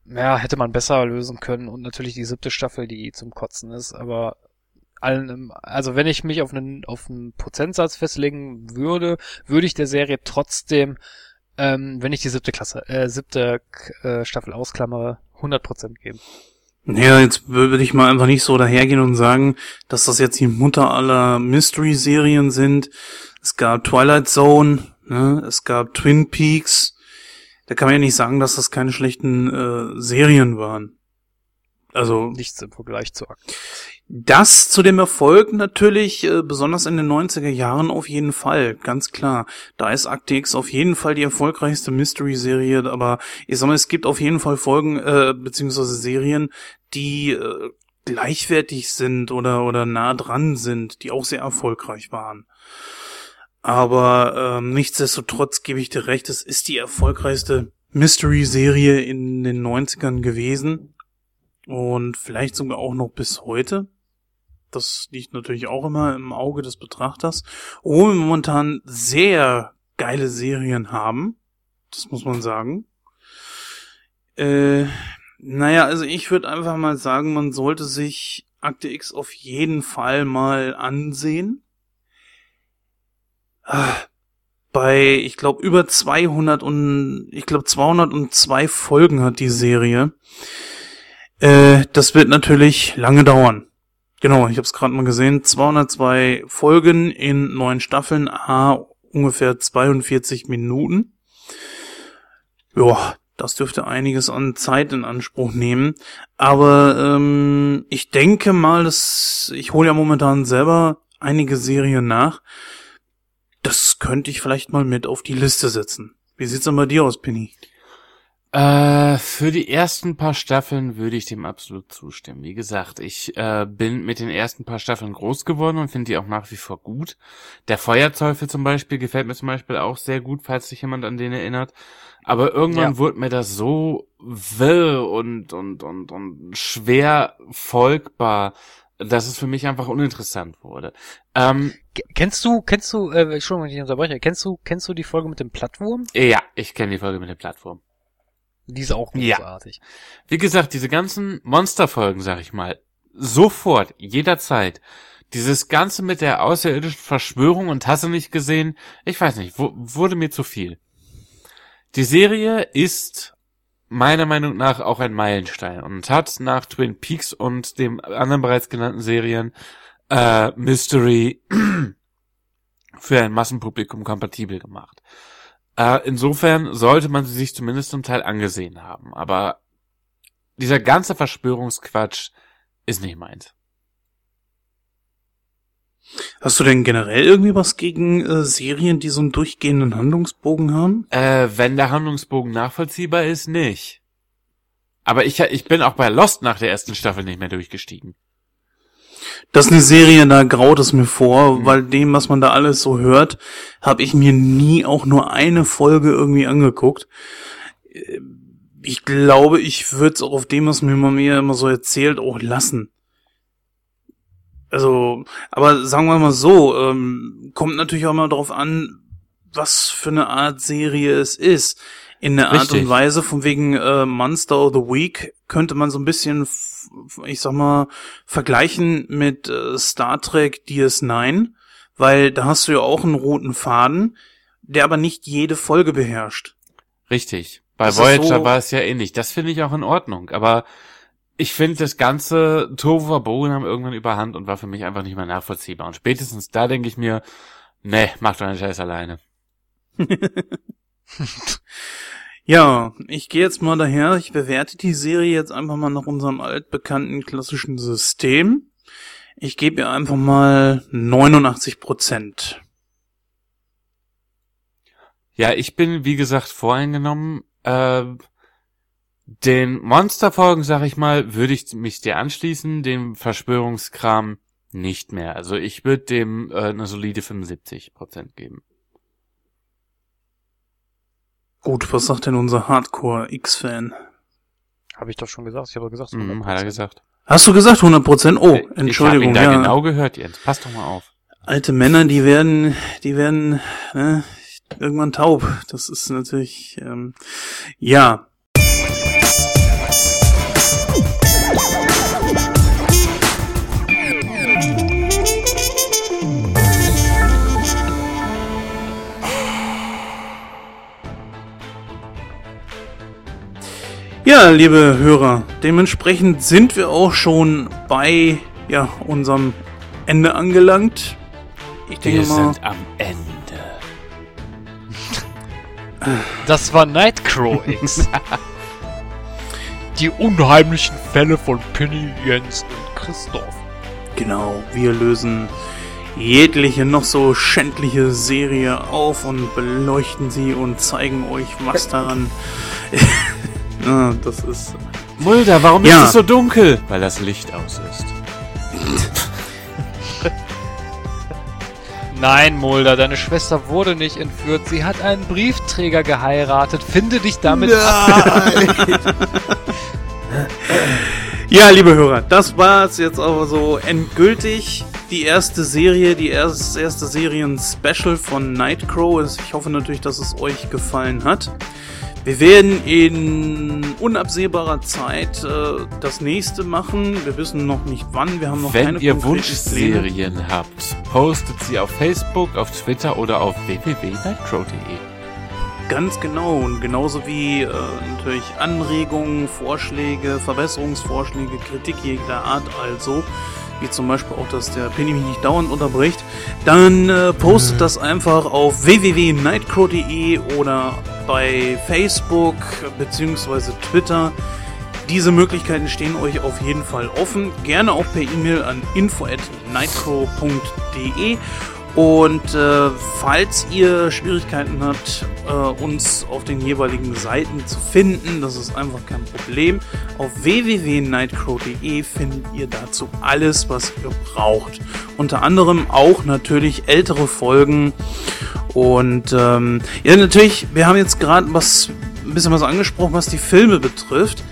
Speaker 2: ja, hätte man besser lösen können und natürlich die siebte Staffel, die zum Kotzen ist, aber allen, also wenn ich mich auf einen, auf einen Prozentsatz festlegen würde, würde ich der Serie trotzdem, ähm, wenn ich die siebte Klasse, äh, siebte äh, Staffel ausklammere, 100% geben.
Speaker 1: Ja, jetzt würde ich mal einfach nicht so dahergehen und sagen, dass das jetzt die Mutter aller Mystery-Serien sind. Es gab Twilight Zone, ne? es gab Twin Peaks. Da kann man ja nicht sagen, dass das keine schlechten äh, Serien waren. Also
Speaker 2: nichts im Vergleich zu Akten.
Speaker 1: Das zu dem Erfolg natürlich, äh, besonders in den 90er Jahren auf jeden Fall, ganz klar. Da ist Akte X auf jeden Fall die erfolgreichste Mystery-Serie, aber ich sag mal, es gibt auf jeden Fall Folgen, äh, beziehungsweise Serien, die äh, gleichwertig sind oder, oder nah dran sind, die auch sehr erfolgreich waren. Aber ähm, nichtsdestotrotz gebe ich dir recht, es ist die erfolgreichste Mystery-Serie in den 90ern gewesen. Und vielleicht sogar auch noch bis heute. Das liegt natürlich auch immer im Auge des Betrachters. Wo wir momentan sehr geile Serien haben. Das muss man sagen. Äh, naja, also ich würde einfach mal sagen, man sollte sich Akte X auf jeden Fall mal ansehen. Ah, bei, ich glaube, über 200 und, ich glaube, 202 Folgen hat die Serie. Äh, das wird natürlich lange dauern. Genau, ich habe es gerade mal gesehen. 202 Folgen in neun Staffeln, a ungefähr 42 Minuten. Ja, das dürfte einiges an Zeit in Anspruch nehmen. Aber ähm, ich denke mal, dass ich hole ja momentan selber einige Serien nach. Das könnte ich vielleicht mal mit auf die Liste setzen. Wie sieht's denn bei dir aus, Penny?
Speaker 3: Äh, für die ersten paar Staffeln würde ich dem absolut zustimmen. Wie gesagt, ich äh, bin mit den ersten paar Staffeln groß geworden und finde die auch nach wie vor gut. Der Feuerteufel zum Beispiel gefällt mir zum Beispiel auch sehr gut, falls sich jemand an den erinnert. Aber irgendwann ja. wurde mir das so wirr und, und, und, und schwer folgbar, dass es für mich einfach uninteressant wurde.
Speaker 2: Ähm, kennst du, kennst du, äh, Entschuldigung, wenn ich unterbreche, kennst du, kennst du die Folge mit dem Plattwurm?
Speaker 3: Ja, ich kenne die Folge mit dem Plattwurm.
Speaker 2: Die ist auch großartig. Ja.
Speaker 3: Wie gesagt, diese ganzen Monsterfolgen, sag ich mal, sofort, jederzeit. Dieses Ganze mit der außerirdischen Verschwörung und Hasse nicht gesehen, ich weiß nicht, wurde mir zu viel. Die Serie ist meiner Meinung nach auch ein Meilenstein und hat nach Twin Peaks und dem anderen bereits genannten Serien äh, Mystery für ein Massenpublikum kompatibel gemacht. Äh, insofern sollte man sie sich zumindest zum Teil angesehen haben. Aber dieser ganze Verschwörungsquatsch ist nicht meins.
Speaker 1: Hast du denn generell irgendwie was gegen äh, Serien, die so einen durchgehenden Handlungsbogen haben?
Speaker 3: Äh, wenn der Handlungsbogen nachvollziehbar ist, nicht. Aber ich, ich bin auch bei Lost nach der ersten Staffel nicht mehr durchgestiegen.
Speaker 1: Das ist eine Serie, da graut es mir vor, mhm. weil dem, was man da alles so hört, habe ich mir nie auch nur eine Folge irgendwie angeguckt. Ich glaube, ich würde es auch auf dem, was mir mir immer so erzählt, auch lassen. Also, aber sagen wir mal so, ähm, kommt natürlich auch mal drauf an, was für eine Art Serie es ist. In der Art und Weise, von wegen äh, Monster of the Week, könnte man so ein bisschen ich sag mal, vergleichen mit äh, Star Trek DS9, weil da hast du ja auch einen roten Faden, der aber nicht jede Folge beherrscht.
Speaker 3: Richtig. Bei
Speaker 1: Das
Speaker 3: Voyager
Speaker 1: so-
Speaker 3: war es ja ähnlich. Das finde ich auch in Ordnung. Aber ich finde, das ganze Tohu Wabohu haben irgendwann überhand und war für mich einfach nicht mehr nachvollziehbar. Und spätestens da denke ich mir, nee, mach doch einen Scheiß alleine.
Speaker 1: Ja, ich gehe jetzt mal daher, ich bewerte die Serie jetzt einfach mal nach unserem altbekannten klassischen System. Ich gebe ihr einfach mal 89 Prozent.
Speaker 3: Ja, ich bin, wie gesagt, voreingenommen. Äh, den Monsterfolgen, sag ich mal, würde ich mich dir anschließen, dem Verschwörungskram nicht mehr. Also ich würde dem äh, eine solide 75% geben.
Speaker 1: Gut, was sagt denn unser Hardcore-X-Fan?
Speaker 2: Habe ich doch schon gesagt. Ich habe doch gesagt,
Speaker 3: Mhm, hat er gesagt.
Speaker 1: Hast du gesagt 100 Prozent? Oh,
Speaker 3: ich habe
Speaker 1: Entschuldigung,
Speaker 3: ihn da
Speaker 1: ja.
Speaker 3: genau gehört, Jens. Pass doch mal auf.
Speaker 1: Alte Männer, die werden, die werden ne, irgendwann taub. Das ist natürlich, ähm, ja. Ja, liebe Hörer, dementsprechend sind wir auch schon bei ja, unserem Ende angelangt. Ich denke
Speaker 3: Wir
Speaker 1: mal,
Speaker 3: sind am Ende.
Speaker 2: Das war Nightcrow X. Die unheimlichen Fälle von Penny, Jens und Christoph.
Speaker 1: genau, wir lösen jegliche noch so schändliche Serie auf und beleuchten sie und zeigen euch, was daran. ja, das ist.
Speaker 3: Mulder, warum
Speaker 1: Ja.
Speaker 3: ist es so dunkel? Weil das Licht aus ist.
Speaker 2: Nein, Mulder, deine Schwester wurde nicht entführt. Sie hat einen Briefträger geheiratet. Finde dich damit ab.
Speaker 1: Ja, liebe Hörer, das war's jetzt aber so endgültig. Die erste Serie, die erst- erste Serien-Special von Nightcrow. Ich hoffe natürlich, dass es euch gefallen hat. Wir werden in unabsehbarer Zeit äh, das nächste machen. Wir wissen noch nicht wann. Wir haben noch
Speaker 3: Wenn
Speaker 1: keine
Speaker 3: ihr
Speaker 1: konkreten Pläne.
Speaker 3: Wunschserien habt, postet sie auf Facebook, auf Twitter oder auf www.nightcrow.de.
Speaker 1: Ganz genau. Und genauso wie äh, natürlich Anregungen, Vorschläge, Verbesserungsvorschläge, Kritik jeder Art also, wie zum Beispiel auch, dass der Penny mich nicht dauernd unterbricht, dann äh, postet das einfach auf www.nightcrow.de oder bei Facebook beziehungsweise Twitter. Diese Möglichkeiten stehen euch auf jeden Fall offen. Gerne auch per E-Mail an info@nightcrow.de. Und äh, falls ihr Schwierigkeiten habt, äh, uns auf den jeweiligen Seiten zu finden, das ist einfach kein Problem. Auf www.nightcrow.de findet ihr dazu alles, was ihr braucht. Unter anderem auch natürlich ältere Folgen. Und ähm, ja, natürlich, wir haben jetzt gerade was ein bisschen was angesprochen, was die Filme betrifft.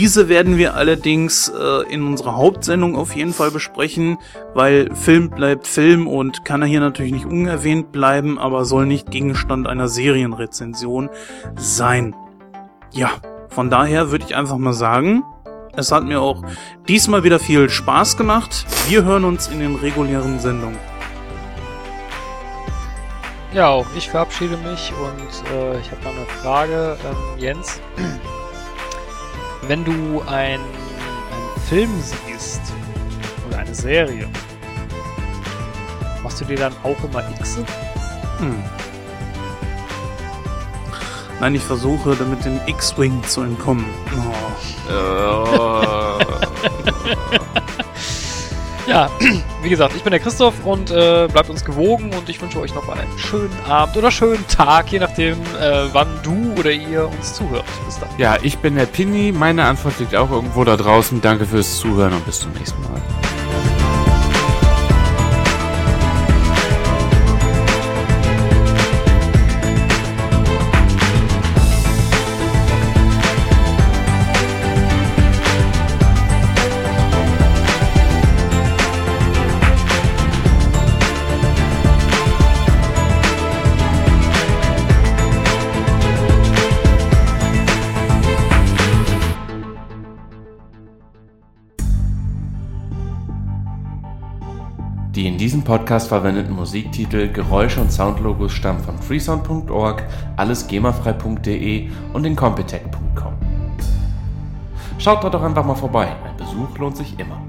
Speaker 1: Diese werden wir allerdings äh, in unserer Hauptsendung auf jeden Fall besprechen, weil Film bleibt Film und kann er hier natürlich nicht unerwähnt bleiben, aber soll nicht Gegenstand einer Serienrezension sein. Ja, von daher würde ich einfach mal sagen, es hat mir auch diesmal wieder viel Spaß gemacht. Wir hören uns in den regulären Sendungen.
Speaker 2: Ja, auch ich verabschiede mich und äh, ich habe noch eine Frage, ähm, Jens. Wenn du ein, einen Film siehst oder eine Serie, machst du dir dann auch immer X?
Speaker 1: Hm. Nein, ich versuche damit dem X-Wing zu entkommen. Oh.
Speaker 2: Ja, wie gesagt, ich bin der Christoph und äh, bleibt uns gewogen und ich wünsche euch noch einen schönen Abend oder schönen Tag, je nachdem, äh, wann du oder ihr uns zuhört. Bis dann.
Speaker 3: Ja, ich bin der Pini. Meine Antwort liegt auch irgendwo da draußen. Danke fürs Zuhören und bis zum nächsten Mal. Diesem Podcast verwendeten Musiktitel, Geräusche und Soundlogos stammen von freesound.org, allesgemafrei.de und incompetech.com. Schaut dort doch einfach mal vorbei, ein Besuch lohnt sich immer.